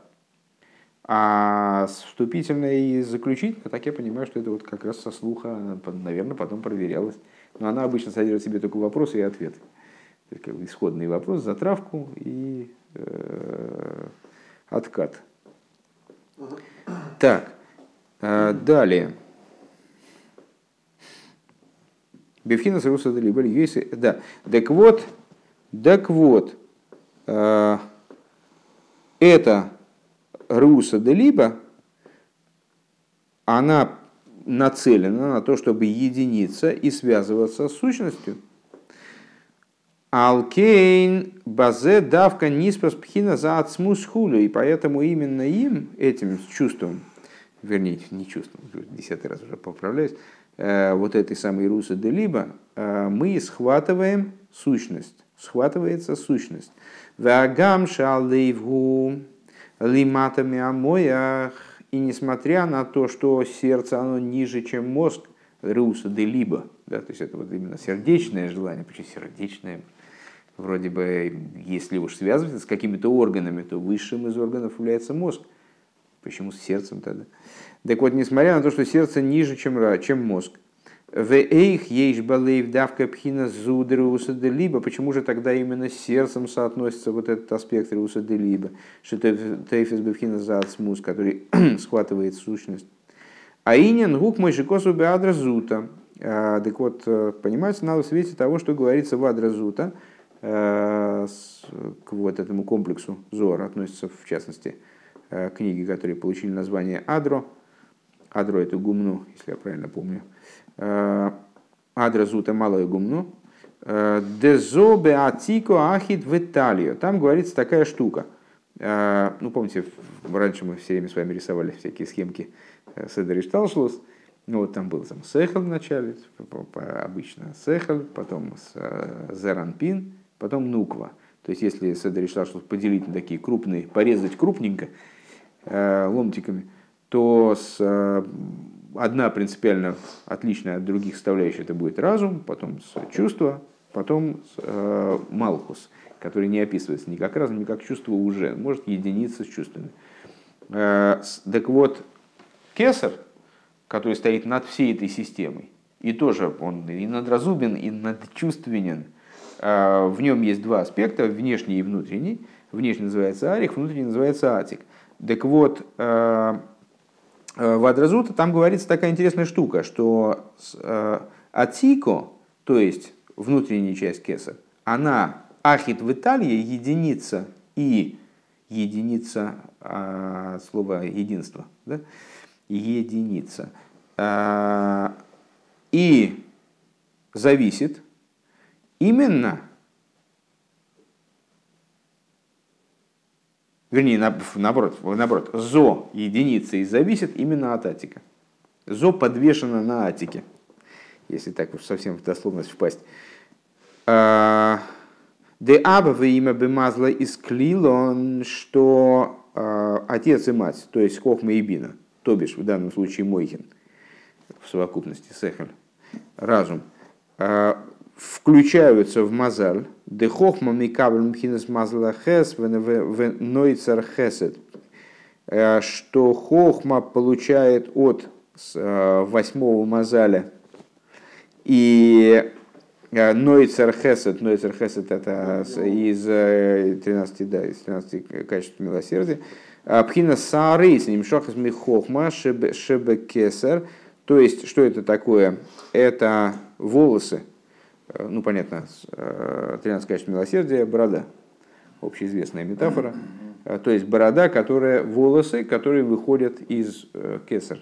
[SPEAKER 1] А вступительная и заключительная, так я понимаю, что это вот как раз со слуха, наверное, потом проверялось. Но она обычно содержит в себе только вопросы и ответы как бы исходный вопрос, затравку и э, откат. Так, э, далее. Бевхина с Руса Если, да. Так вот, так вот, э, это Руса Делиба, она нацелена на то, чтобы единиться и связываться с сущностью – Алкейн базе давка ниспас пхина за ацмус хулю. И поэтому именно им, этим чувством, вернее, не чувством, десятый раз уже поправляюсь, вот этой самой русы де либо, э, мы схватываем сущность. Схватывается сущность. Вагам шалейвгу лиматами амоях. И несмотря на то, что сердце оно ниже, чем мозг, руса де либо, да, то есть это вот именно сердечное желание, почему сердечное, Вроде бы, если уж связывается с какими-то органами, то высшим из органов является мозг. Почему с сердцем тогда? Так вот, несмотря на то, что сердце ниже, чем, чем мозг, в эйх ейш балейв давка пхина зудеруса де либо. Почему же тогда именно с сердцем соотносится вот этот аспект руса либо? Что тейфис бевхина заацмус, который схватывает сущность. А инин гук мой шикосу беадра зута. А, так вот, э, понимаете, надо в свете того, что говорится в адра зута, Э, к вот этому комплексу Зор относятся, в частности, книги, которые получили название Адро. Адро это гумну, если я правильно помню. Э, Адро зута малое гумну. Дезо беатико ахит в Италию. Там говорится такая штука. Ну, помните, раньше мы все время с вами рисовали всякие схемки Седер и Шталшлус. Ну, вот там был там Сехал в начале, обычно Сехал, потом Зеранпин, потом нуква. То есть, если решила что поделить на такие крупные, порезать крупненько э, ломтиками, то с, э, одна принципиально отличная от других составляющих это будет разум, потом чувство, потом э, малхус, который не описывается ни как разум, ни как чувство уже, может единиться с чувствами. Э, так вот, кесар, который стоит над всей этой системой, и тоже он и надразубен, и надчувственен, в нем есть два аспекта, внешний и внутренний. внешне называется арих, внутренне называется атик. Так вот, э, э, в Адразута там говорится такая интересная штука, что атико, то есть внутренняя часть кеса, она ахит в Италии единица и единица а, слово единство, да? единица. И зависит именно, вернее, наоборот, наоборот, зо единица и зависит именно от атика. Зо подвешено на атике, если так уж совсем в дословность впасть. А, Де абва имя бемазла из клилон, что э, отец и мать, то есть Хохма и Бина, то бишь в данном случае Мойхин, в совокупности Сехаль, разум, э, включаются в мазаль, де Хохма микабл мхинес мазла хес в нойцер хесед, э, что Хохма получает от э, восьмого мазаля и Э, Нойцер Хесед, Нойцер Хесед это из 13, э, да, из 13 качеств милосердия. А Пхина Сары, с ним Шохас Михохма, Шебе Кесар. То есть, что это такое? Это волосы, ну, понятно, 13 качеств милосердия, борода, общеизвестная метафора. То есть, борода, которая, волосы, которые выходят из кесар.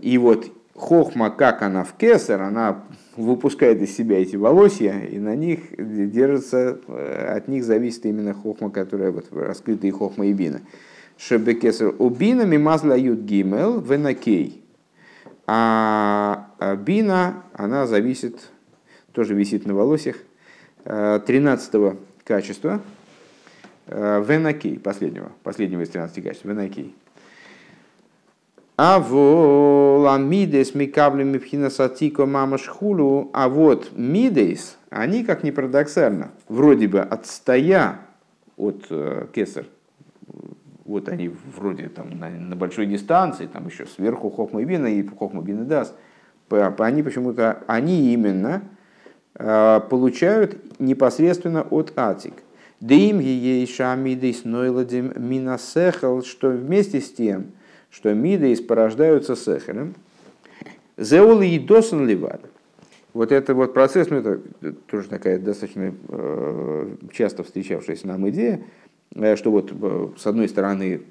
[SPEAKER 1] И вот хохма, как она в кесар, она выпускает из себя эти волосья, и на них держится, э, от них зависит именно хохма, которая вот раскрытые хохма и бина. Шебекесер убина мимазла ют гимел венакей. А, а бина, она зависит, тоже висит на волосьях, 13 э, качества, э, венакей, последнего, последнего из 13 качеств, венакей. А вот мидейс микаблем мипхина сатико мамаш а вот мидейс, они, как ни парадоксально, вроде бы отстоя от э, кесар, вот они вроде там на, на большой дистанции, там еще сверху Хохма Бина и Хохма Бина Дас, они почему-то, они именно э, получают непосредственно от Атик. Дим ей шамидейс нойладим минасехал, что вместе с тем, что мидейс порождаются сехелем. Зеулы и досан ливад. Вот это вот процесс, ну это тоже такая достаточно э, часто встречавшаяся нам идея, что вот э, с одной стороны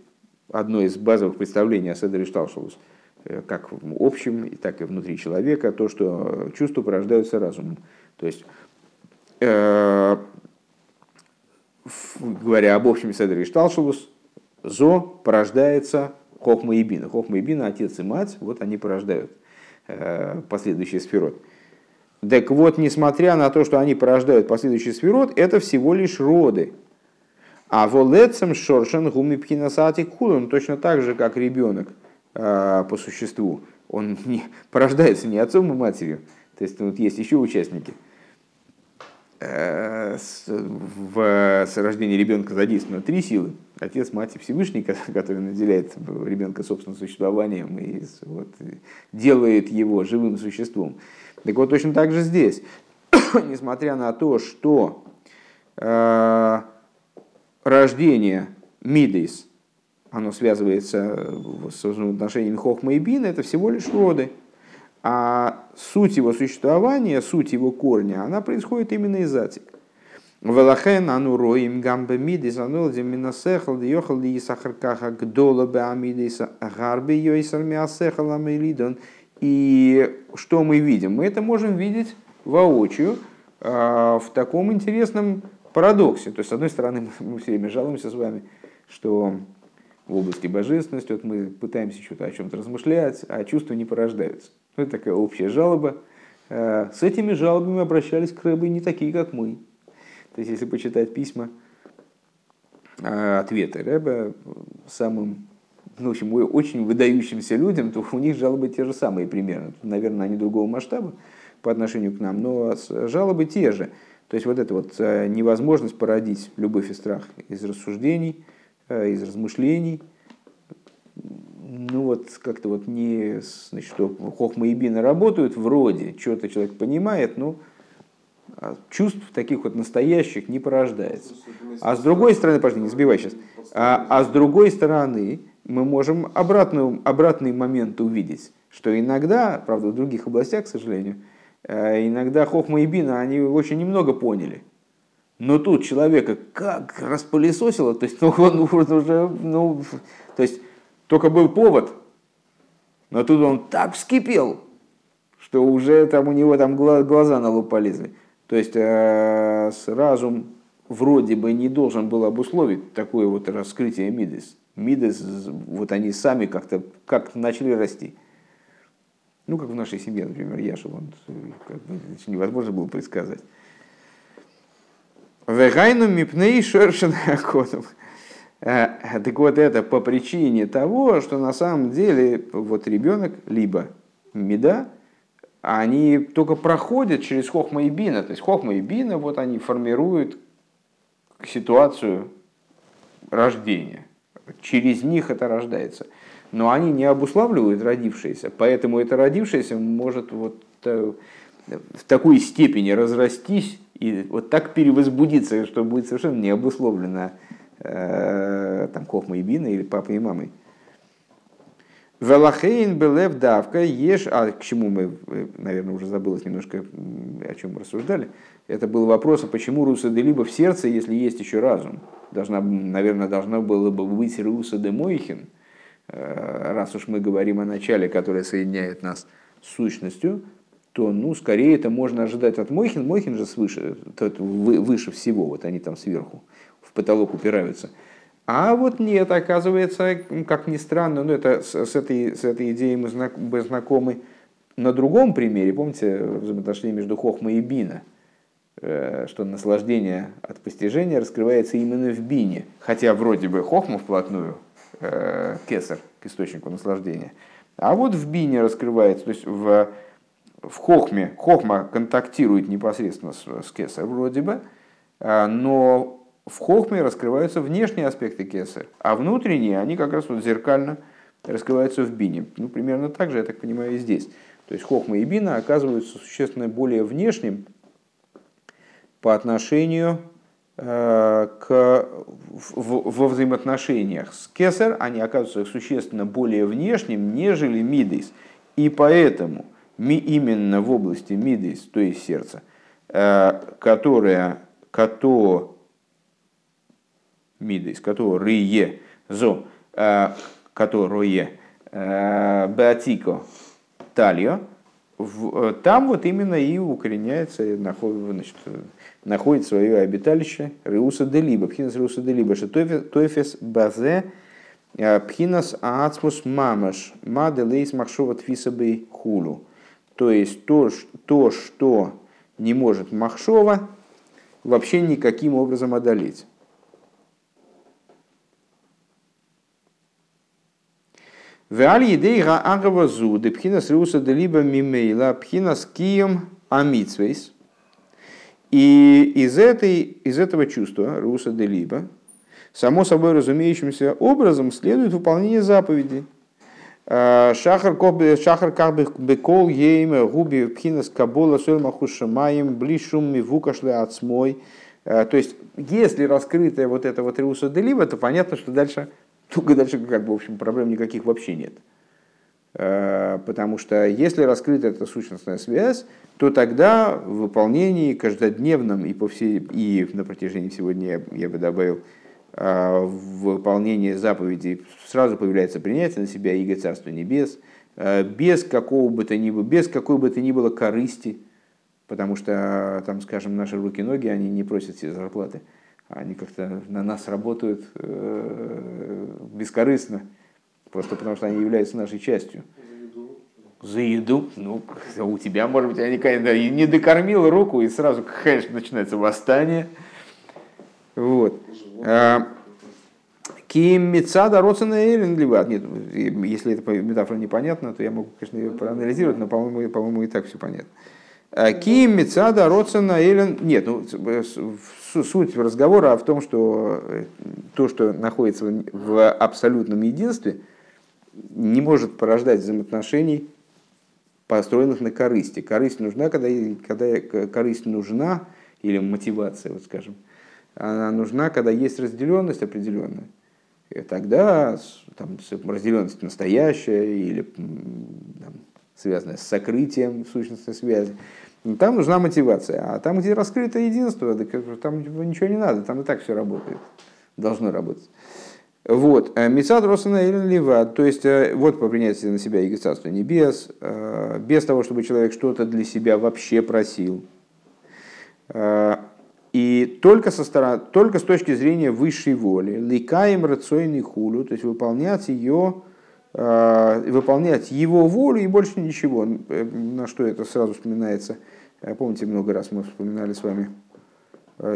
[SPEAKER 1] одно из базовых представлений о Седере Шталшалус, как в общем, так и внутри человека, то, что чувства порождаются разумом. То есть, э, говоря об общем Седере Шталшалус, зо порождается Хохма и Бина. Хохма и Бина, отец и мать, вот они порождают э, последующий сферот. Так вот, несмотря на то, что они порождают последующий сферот, это всего лишь роды. А волецем шоршен гуми пхинасати кулон точно так же, как ребенок э, по существу, он не, порождается не отцом и матерью. То есть вот есть еще участники – Э, в рождении ребенка задействовано три силы. Отец, мать и Всевышний, который наделяет ребенка собственным существованием и вот, делает его живым существом. Так вот, точно так же здесь. Несмотря на то, что э, рождение Мидейс, оно связывается с отношениями Хохма и Бина, это всего лишь роды. А суть его существования, суть его корня, она происходит именно из атик. Велахен ану роим гамбе мидис анолди минасехал йохал ли сахаркаха гдола бе амидиса гарби йойсар миасехал амилидон. И что мы видим? Мы это можем видеть воочию а, в таком интересном парадоксе. То есть, с одной стороны, мы все время жалуемся с вами, что в области божественности вот мы пытаемся что-то о чем-то размышлять, а чувства не порождаются. Ну, это такая общая жалоба. Э, с этими жалобами обращались к Рэбе не такие, как мы. То есть, если почитать письма, э, ответы Рэбе самым, ну, в общем, очень выдающимся людям, то у них жалобы те же самые примерно. Наверное, они другого масштаба по отношению к нам, но жалобы те же. То есть, вот эта вот э, невозможность породить любовь и страх из рассуждений, из размышлений – ну вот как-то вот не, значит, что Хохма и Бина работают вроде, что-то человек понимает, ну, а чувств таких вот настоящих не порождается. А с другой стороны, пожалуйста, не сбивай сейчас. А, а с другой стороны, мы можем обратную, обратный момент увидеть, что иногда, правда, в других областях, к сожалению, э, иногда Хохма и Бина, они очень немного поняли. Но тут человека как распылесосило, то есть ну, он уже, ну, то есть только был повод, но тут он так вскипел, что уже там у него там глаза на лоб полезли. То есть э, разум вроде бы не должен был обусловить такое вот раскрытие Мидес. Мидес, вот они сами как-то как начали расти. Ну, как в нашей семье, например, Яша, он, как бы, невозможно было предсказать. Вегайну мипней шершен акодом. Э, так вот это по причине того, что на самом деле вот ребенок либо меда, они только проходят через хохма и бина. То есть хохма и бина, вот они формируют ситуацию рождения. Через них это рождается. Но они не обуславливают родившееся, поэтому это родившееся может вот э, в такой степени разрастись и вот так перевозбудиться, что будет совершенно не обусловлено э, там, хохма и бина или папой и мамой. Велахейн белев давка ешь, а к чему мы, э, наверное, уже забылось немножко, о чем мы рассуждали. Это был вопрос, а почему руса де либо в сердце, если есть еще разум? Должна, наверное, должна было бы быть руса де мойхин, раз уж мы говорим о начале, которое соединяет нас с сущностью, то, ну, скорее это можно ожидать от Мойхин. Мойхин же свыше, выше всего, вот они там сверху, в потолок упираются. А вот нет, оказывается, как ни странно, ну это с, этой, с этой идеей мы, знак, мы знакомы на другом примере. Помните взаимоотношения между Хохма и Бина? Э, что наслаждение от постижения раскрывается именно в Бине. Хотя вроде бы Хохма вплотную, э, кесар, к источнику наслаждения. А вот в Бине раскрывается, то есть в, в Хохме, Хохма контактирует непосредственно с, с кесар вроде бы, э, но в хохме раскрываются внешние аспекты кесар, а внутренние, они как раз вот зеркально раскрываются в бине. Ну, примерно так же, я так понимаю, и здесь. То есть хохма и бина оказываются существенно более внешним по отношению к, в, во взаимоотношениях с кесар, они оказываются существенно более внешним, нежели мидейс. И поэтому ми, именно в области мидейс, то есть сердца, э, которая, которая мидейс, которые зо, э, которые э, беатико тальо, э, там вот именно и укореняется, находит, значит, находит свое обиталище Реуса де Либа, Пхинас Реуса де Либа, что Тойфес Базе, Пхинас Ацмус Мамаш, Маделейс Махшова Твисабей Хулу. То есть то, то, что не может Махшова, вообще никаким образом одолеть. Веаль едейга агавазу, де пхинас риуса де либо мимейла, пхинас кием амитсвейс. И из, этой, из этого чувства, руса де либо, само собой разумеющимся образом следует выполнение заповедей. Шахар шахар карбе бекол ейм губи пхинас кабола соль махушамаем блишум мивукашле ацмой. То есть, если раскрытая вот эта вот Риуса Делива, то понятно, что дальше только дальше как бы, в общем, проблем никаких вообще нет. Э, потому что если раскрыта эта сущностная связь, то тогда в выполнении каждодневном и, по всей, и на протяжении всего дня, я бы добавил, э, в выполнении заповедей сразу появляется принятие на себя Иго Царства Небес, э, без какого бы то ни было, без какой бы то ни было корысти, потому что там, скажем, наши руки-ноги, они не просят себе зарплаты они как-то на нас работают э, бескорыстно, просто потому что они являются нашей частью. За еду? Ну, у тебя, может быть, они не докормил руку, и сразу, конечно, начинается восстание. Вот. А, Ким Мецада Роцена Эллен Ливат. Нет, если эта метафора непонятна, то я могу, конечно, ее проанализировать, но, по-моему, по-моему, и так все понятно. А, Ким Мецада Роцена Эллен... Нет, ну, суть разговора в том, что э, то, что находится в абсолютном единстве, не может порождать взаимоотношений построенных на корысти. Корысть нужна, когда, когда корысть нужна, или мотивация, вот скажем, она нужна, когда есть разделенность определенная. И тогда там, разделенность настоящая или там, связанная с сокрытием сущностной связи. Там нужна мотивация. А там, где раскрыто единство, там ничего не надо, там и так все работает. Должно работать. Вот. Э, Мецад Росана или Лева, то есть э, вот по принятию на себя и Царство Небес, э, без того, чтобы человек что-то для себя вообще просил. И только, со стороны, только с точки зрения высшей воли, ликаем рацойный хулю, то есть выполнять ее, выполнять его волю и больше ничего. На что это сразу вспоминается. Помните, много раз мы вспоминали с вами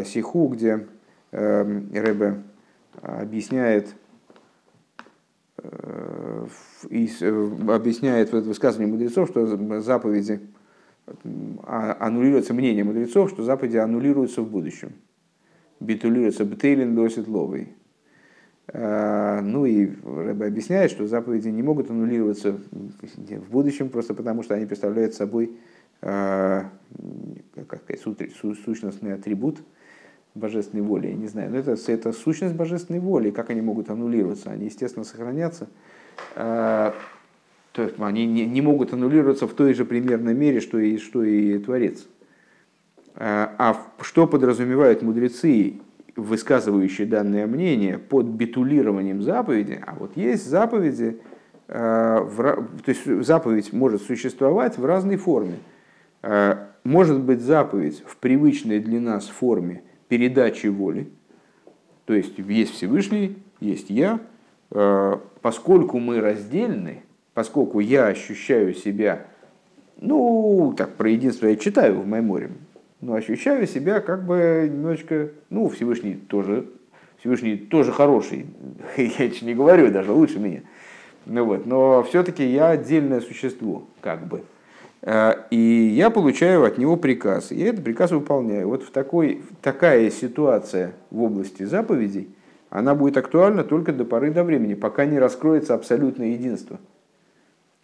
[SPEAKER 1] Сиху, где Рэбе объясняет, э, э, объясняет в высказывании мудрецов, что заповеди а, аннулируется мнение мудрецов, что заповеди аннулируются в будущем. Битулируется бтейлин досит ловый. Э, ну и Рэбе объясняет, что заповеди не могут аннулироваться в будущем, просто потому что они представляют собой как сказать, сущностный атрибут – божественной воли, я не знаю, но это, это сущность божественной воли, как они могут аннулироваться, они, естественно, сохранятся. А, то есть они не, не могут аннулироваться в той же примерной мере, что и, что и Творец. А, а что подразумевают мудрецы, высказывающие данное мнение под битулированием заповеди? А вот есть заповеди, то есть заповедь может существовать в разной форме. Может быть заповедь в привычной для нас форме – передачи воли. То есть есть Всевышний, есть я. Э, поскольку мы раздельны, поскольку я ощущаю себя, ну, так, про единство я читаю в Майморе, но ощущаю себя как бы немножечко, ну, Всевышний тоже, Всевышний тоже хороший, я еще не говорю, даже лучше меня. Ну вот, но все-таки я отдельное существо, как бы. Э, и я получаю от него приказ. И этот приказ выполняю. Вот в такой, такая ситуация в области заповедей, она будет актуальна только до поры до времени, пока не раскроется абсолютное единство.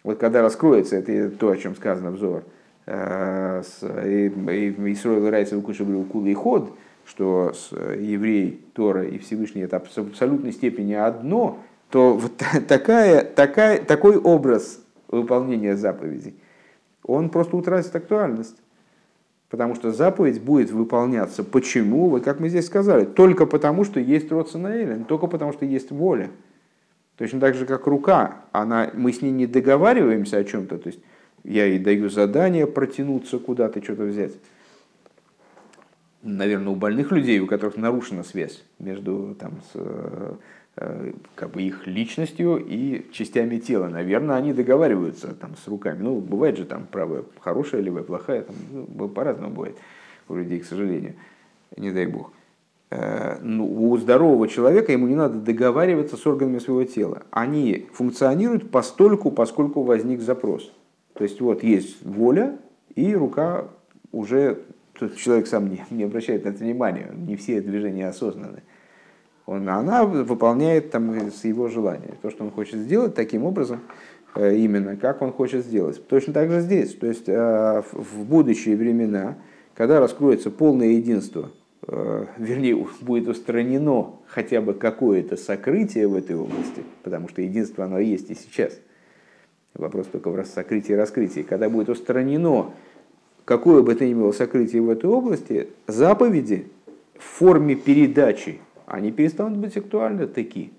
[SPEAKER 1] Вот когда раскроется, это то, о чем сказано в Зор, э, Исроил Райса Укушевлю Кулы и Ход, что еврей, Тора и Всевышний это в абсолютной степени одно, то вот такая, такая, такой образ выполнения заповедей, он просто утратит актуальность. Потому что заповедь будет выполняться. Почему? Вот как мы здесь сказали. Только потому, что есть Роценаэлен. Только потому, что есть воля. Точно так же, как рука. Она, мы с ней не договариваемся о чем-то. То есть я ей даю задание протянуться куда-то, что-то взять. Наверное, у больных людей, у которых нарушена связь между там, с, Э, как бы их личностью и частями тела. Наверное, они договариваются там, с руками. Ну, бывает же там правая хорошая, левая плохая, там, ну, по-разному бывает у людей, к сожалению. Не дай бог. Э, ну, у здорового человека ему не надо договариваться с органами своего тела. Они функционируют постольку, поскольку возник запрос. То есть вот есть воля, и рука уже, человек сам не, не обращает на это внимания, не все движения осознанны он, она выполняет там с его желания. То, что он хочет сделать, таким образом, э, именно как он хочет сделать. Точно так же здесь. То есть э, в будущие времена, когда раскроется полное единство, э, вернее, будет устранено хотя бы какое-то сокрытие в этой области, потому что единство оно есть и сейчас. Вопрос только в сокрытии и раскрытии. Когда будет устранено какое бы то ни было сокрытие в этой области, заповеди в форме передачи они перестанут быть актуальны таки,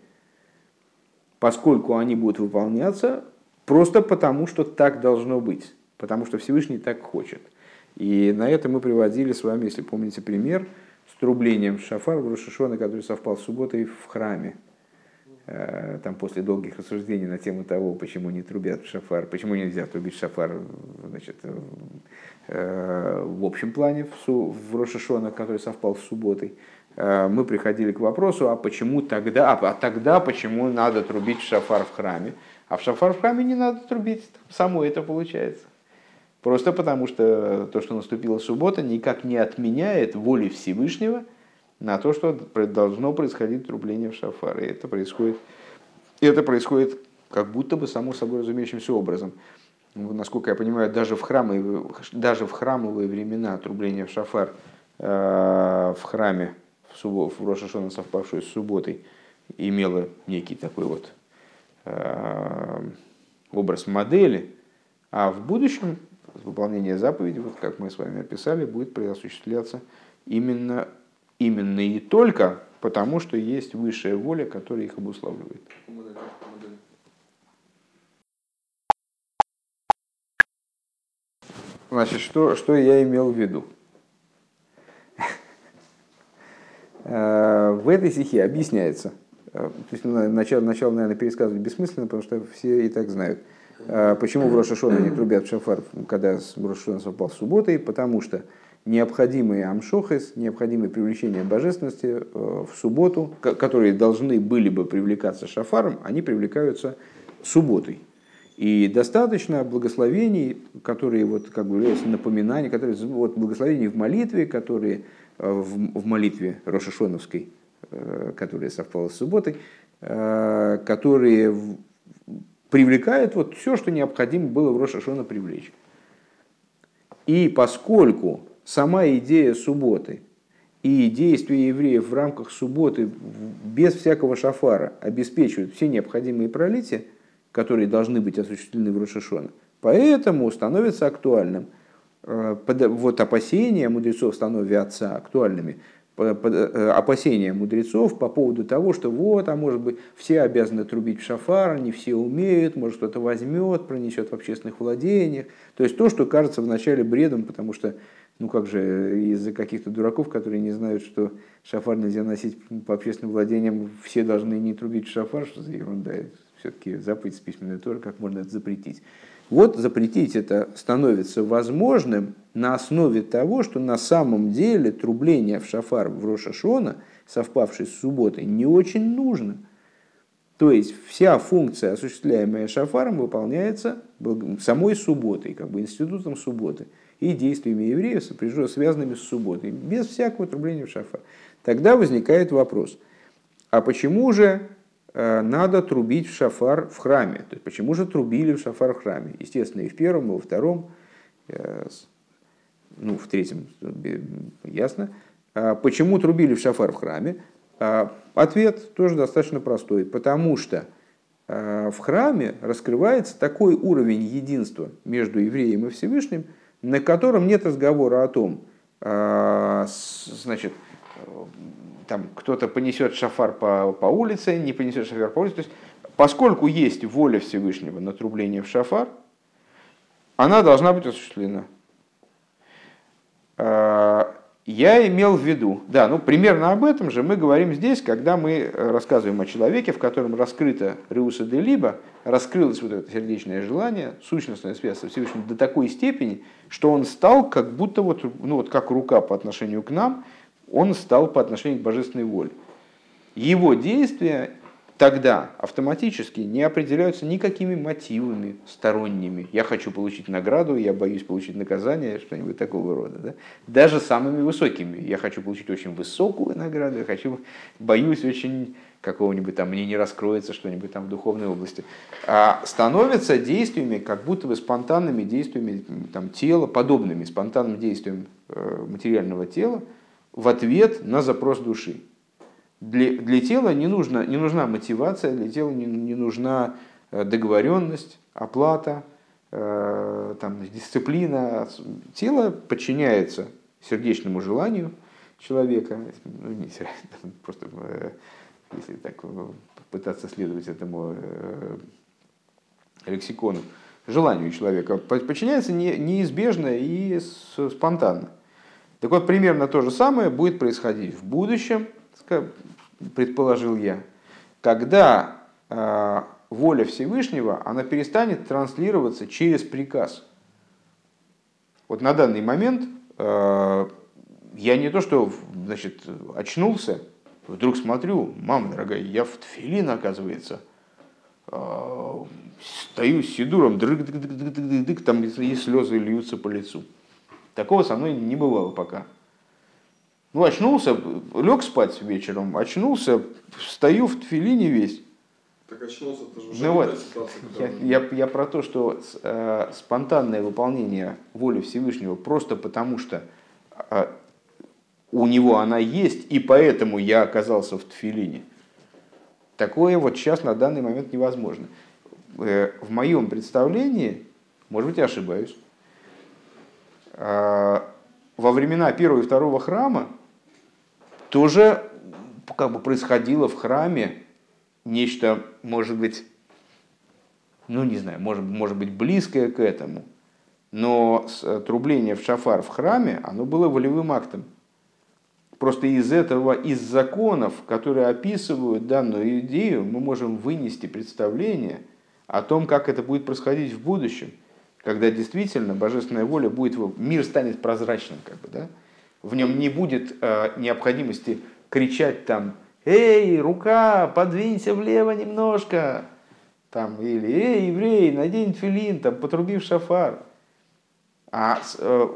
[SPEAKER 1] поскольку они будут выполняться просто потому, что так должно быть, потому что Всевышний так хочет. И на это мы приводили с вами, если помните пример, с трублением шафар в Рошишона, который совпал с субботой в храме. Э, там после долгих рассуждений на тему того, почему не трубят шафар, почему нельзя трубить шафар значит, э, в общем плане в Рошишона, который совпал с субботой. Э, мы приходили к вопросу, а почему тогда, а тогда почему надо трубить шафар в храме? А в шафар в храме не надо трубить, само это получается. Просто потому, что то, что наступила суббота, никак не отменяет воли Всевышнего на то, что должно происходить трубление в шафар. И это происходит, это происходит как будто бы само собой разумеющимся образом. насколько я понимаю, даже в, храмы, даже в храмовые времена отрубление в шафар э, в храме суббо, в Рошашона, совпавшую с субботой, имело некий такой вот э, образ модели, а в будущем выполнение заповедей, вот как мы с вами описали, будет осуществляться именно, именно и только потому, что есть высшая воля, которая их обуславливает. Значит, что, что я имел в виду? Э, в этой стихе объясняется, э, то есть ну, начало, начало, наверное, пересказывать бессмысленно, потому что все и так знают, э, почему в Рошашона не трубят в шафар, когда Рошашона совпал с субботой, потому что необходимые амшохес, необходимые привлечения божественности в субботу, которые должны были бы привлекаться шафаром, они привлекаются субботой. И достаточно благословений, которые вот, как бы являются напоминанием, которые, вот, благословений в молитве, которые э, в, в молитве Рошашоновской, э, которая совпала с субботой, э, которые привлекают вот все, что необходимо было в Рошашона привлечь. И поскольку сама идея субботы и действия евреев в рамках субботы без всякого шафара обеспечивают все необходимые пролития, которые должны быть осуществлены в Рошашона. Поэтому становится актуальным, э, вот опасения мудрецов становятся актуальными, э, опасения мудрецов по поводу того, что вот, а может быть, все обязаны трубить в шафар, не все умеют, может кто-то возьмет, пронесет в общественных владениях. То есть то, что кажется вначале бредом, потому что, ну как же, из-за каких-то дураков, которые не знают, что шафар нельзя носить по общественным владениям, все должны не трубить в шафар, что за ерунда все-таки заповедь с письменной Торы, как можно это запретить. Вот запретить это становится возможным на основе того, что на самом деле трубление в шафар в Рошашона, совпавшей с субботой, не очень нужно. То есть вся функция, осуществляемая шафаром, выполняется самой субботой, как бы институтом субботы и действиями евреев, связанными с субботой, без всякого трубления в шафар. Тогда возникает вопрос, а почему же надо трубить в шафар в храме. То есть, почему же трубили в шафар в храме? Естественно, и в первом, и во втором, э, ну, в третьем, ясно. А почему трубили в шафар в храме? А ответ тоже достаточно простой. Потому что э, в храме раскрывается такой уровень единства между евреем и Всевышним, на котором нет разговора о том, значит, там кто-то понесет шафар по, по улице, не понесет шафар по улице. То есть, поскольку есть воля Всевышнего на трубление в шафар, она должна быть осуществлена. А, я имел в виду, да, ну примерно об этом же мы говорим здесь, когда мы рассказываем о человеке, в котором раскрыто Риуса де Либо, раскрылось вот это сердечное желание, сущностная связь со Всевышним до такой степени, что он стал как будто вот, ну вот как рука по отношению к нам, он стал по отношению к божественной воле. Его действия тогда автоматически не определяются никакими мотивами сторонними. Я хочу получить награду, я боюсь получить наказание, что-нибудь такого рода. Да? Даже самыми высокими. Я хочу получить очень высокую награду, я хочу, боюсь очень какого-нибудь там, мне не раскроется что-нибудь там в духовной области. А становятся действиями, как будто бы спонтанными действиями там, тела, подобными спонтанным действиям э, материального тела, в ответ на запрос души. Для, для тела не, нужно, не нужна мотивация, для тела не, не нужна э, договоренность, оплата, э, там, дисциплина. Тело подчиняется сердечному желанию человека, ну, не, просто э, если так э, пытаться следовать этому э, лексикону, желанию человека, подчиняется не, неизбежно и спонтанно. Так вот, примерно то же самое будет происходить в будущем, предположил я, когда э, воля Всевышнего, она перестанет транслироваться через приказ. Вот на данный момент э, я не то что значит, очнулся, вдруг смотрю, мама дорогая, я в тфилин, оказывается, э, стою с сидуром, дрык, там и слезы льются по лицу. Такого со мной не бывало пока. Ну, очнулся, лег спать вечером, очнулся, стою в тфилине весь.
[SPEAKER 2] Так очнулся, это же уже
[SPEAKER 1] Ну вот,
[SPEAKER 2] ситуация,
[SPEAKER 1] Я,
[SPEAKER 2] которая-
[SPEAKER 1] я, я про то, что э, спонтанное выполнение воли Всевышнего просто потому, что э, у него она есть, и поэтому я оказался в тфилине. Такое вот сейчас на данный момент невозможно. Э, в моем представлении, может быть, я ошибаюсь, во времена первого и второго храма тоже как бы происходило в храме нечто, может быть, ну не знаю, может, может быть близкое к этому, но э, трубление в шафар в храме, оно было волевым актом. Просто из этого, из законов, которые описывают данную идею, мы можем вынести представление о том, как это будет происходить в будущем, когда действительно божественная воля будет, мир станет прозрачным, как бы, да? в нем не будет э, необходимости кричать там, эй, рука, подвинься влево немножко, там, или эй, еврей, надень филин, там, потруби в шафар. А э,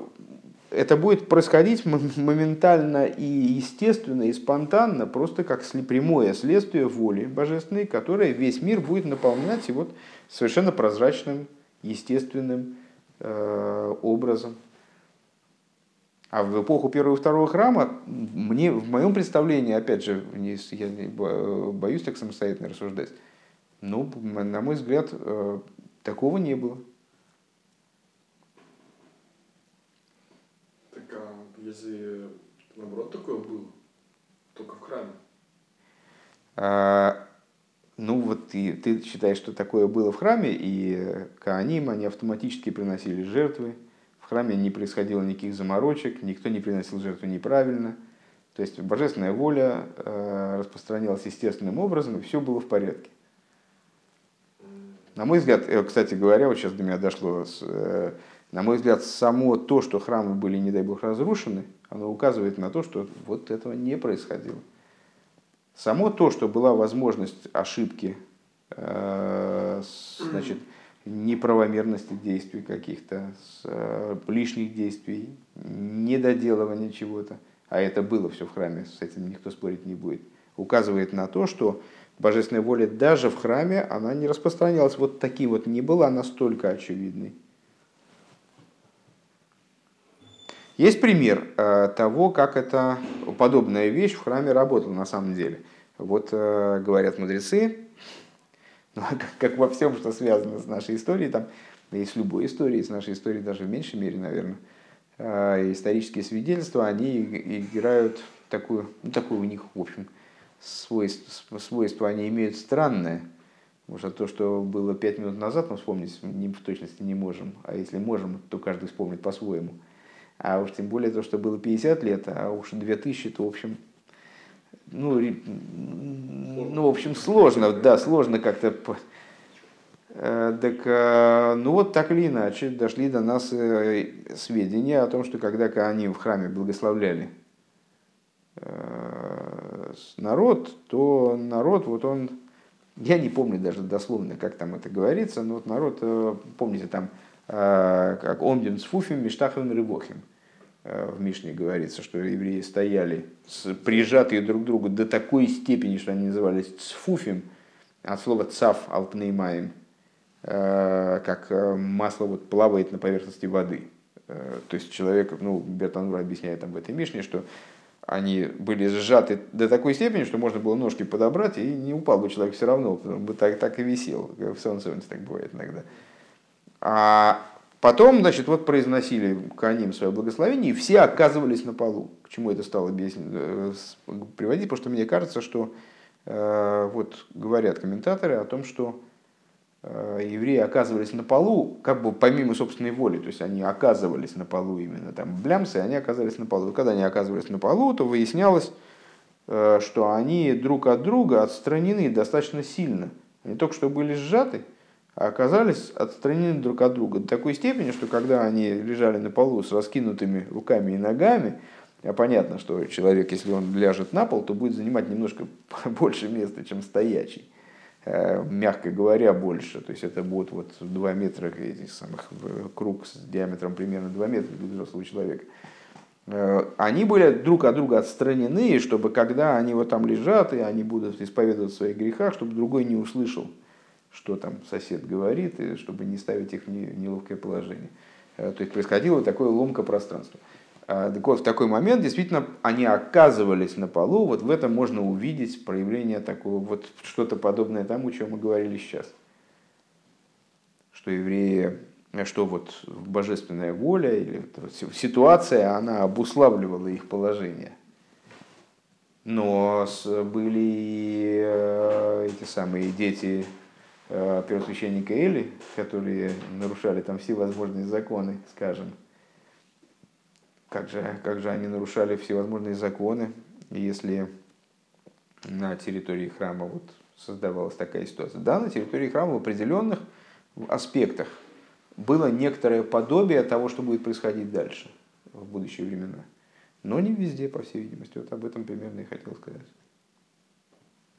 [SPEAKER 1] это будет происходить моментально и естественно, и спонтанно, просто как прямое следствие воли божественной, которая весь мир будет наполнять и вот совершенно прозрачным, естественным э, образом. А в эпоху первого и второго храма, мне, в моем представлении, опять же, я бо- боюсь так самостоятельно рассуждать, ну, на мой взгляд, э, такого не было.
[SPEAKER 2] Так а если наоборот такое было, только в храме.
[SPEAKER 1] А, Ну вот и ты считаешь, что такое было в храме, и Кааним, они автоматически приносили жертвы. В храме не происходило никаких заморочек, никто не приносил жертву неправильно. То есть божественная воля э, распространялась естественным образом, и все было в порядке. На мой взгляд, э, кстати говоря, вот сейчас до меня дошло, э, на мой взгляд, само то, что храмы были, не дай бог, разрушены, оно указывает на то, что вот этого не происходило. Само то, что была возможность ошибки, э, значит, неправомерности действий каких-то, э, лишних действий, недоделывания чего-то, а это было все в храме, с этим никто спорить не будет, указывает на то, что божественная воля даже в храме, она не распространялась вот таким вот, не была настолько очевидной. Есть пример э, того, как эта подобная вещь в храме работала на самом деле. Вот э, говорят мудрецы, ну, как, во всем, что связано с нашей историей, там, да и с любой историей, с нашей историей даже в меньшей мере, наверное, э, исторические свидетельства, они играют такую, ну, такую у них, в общем, свойство, свойство они имеют странное. Может, то, что было пять минут назад, мы вспомнить не, в точности не можем. А если можем, то каждый вспомнит по-своему. А уж тем более то, что было 50 лет, а уж 2000, то, в общем, ну, ну, в общем, сложно, да, сложно как-то. Э, Так, э, ну вот так или иначе, дошли до нас э, сведения о том, что когда они в храме благословляли народ, то народ, вот он, я не помню даже дословно, как там это говорится, но вот народ, помните, там, как омдин с фуфим, миштаховым рыбохим. Э, В Мишне говорится, что евреи стояли прижатые друг к другу до такой степени, что они назывались цфуфим, от слова цаф алпнеймаем, э, как э, масло вот плавает на поверхности воды. Э, То есть человек, ну, Бертанур объясняет там в этой Мишне, что они были сжаты до такой степени, что можно было ножки подобрать, и не упал бы человек все равно, он бы так, так и висел. В солнце так бывает иногда. А потом, значит, вот произносили к ним свое благословение, и все оказывались на полу. К чему это стало э, приводить? Потому что мне кажется, что э, вот говорят комментаторы о том, что э, евреи оказывались на полу, как бы помимо собственной воли, то есть они оказывались на полу именно там блямсы, они оказались на полу. И когда они оказывались на полу, то выяснялось, что они друг от друга отстранены достаточно сильно. Они только что были сжаты, оказались отстранены друг от друга до такой степени, что когда они лежали на полу с раскинутыми руками и ногами, а понятно, что человек, если он ляжет на пол, то будет занимать немножко больше места, чем стоячий. Э, Мягко говоря, больше. То есть это будет вот 2 метра этих самых, э, круг с диаметром примерно 2 метра для взрослого человека. Э, они были друг от друга отстранены, чтобы когда они вот там лежат, и они будут исповедовать в своих грехах, чтобы другой не услышал, что там сосед говорит, и чтобы не ставить их в неловкое положение. Э, то есть происходило такое ломка пространства. Так вот, в такой момент действительно они оказывались на полу, вот в этом можно увидеть проявление такого, вот что-то подобное тому, о чем мы говорили сейчас. Что евреи что вот божественная воля или ситуация, она обуславливала их положение. Но были э, эти самые дети э, первосвященника Эли, которые нарушали там все возможные законы, скажем. Как же, как же они нарушали всевозможные законы, если на территории храма вот создавалась такая ситуация. Да, на территории храма в определенных аспектах было некоторое подобие того, что будет происходить дальше, в будущие времена. Но не везде, по всей видимости. Вот об этом примерно и хотел сказать.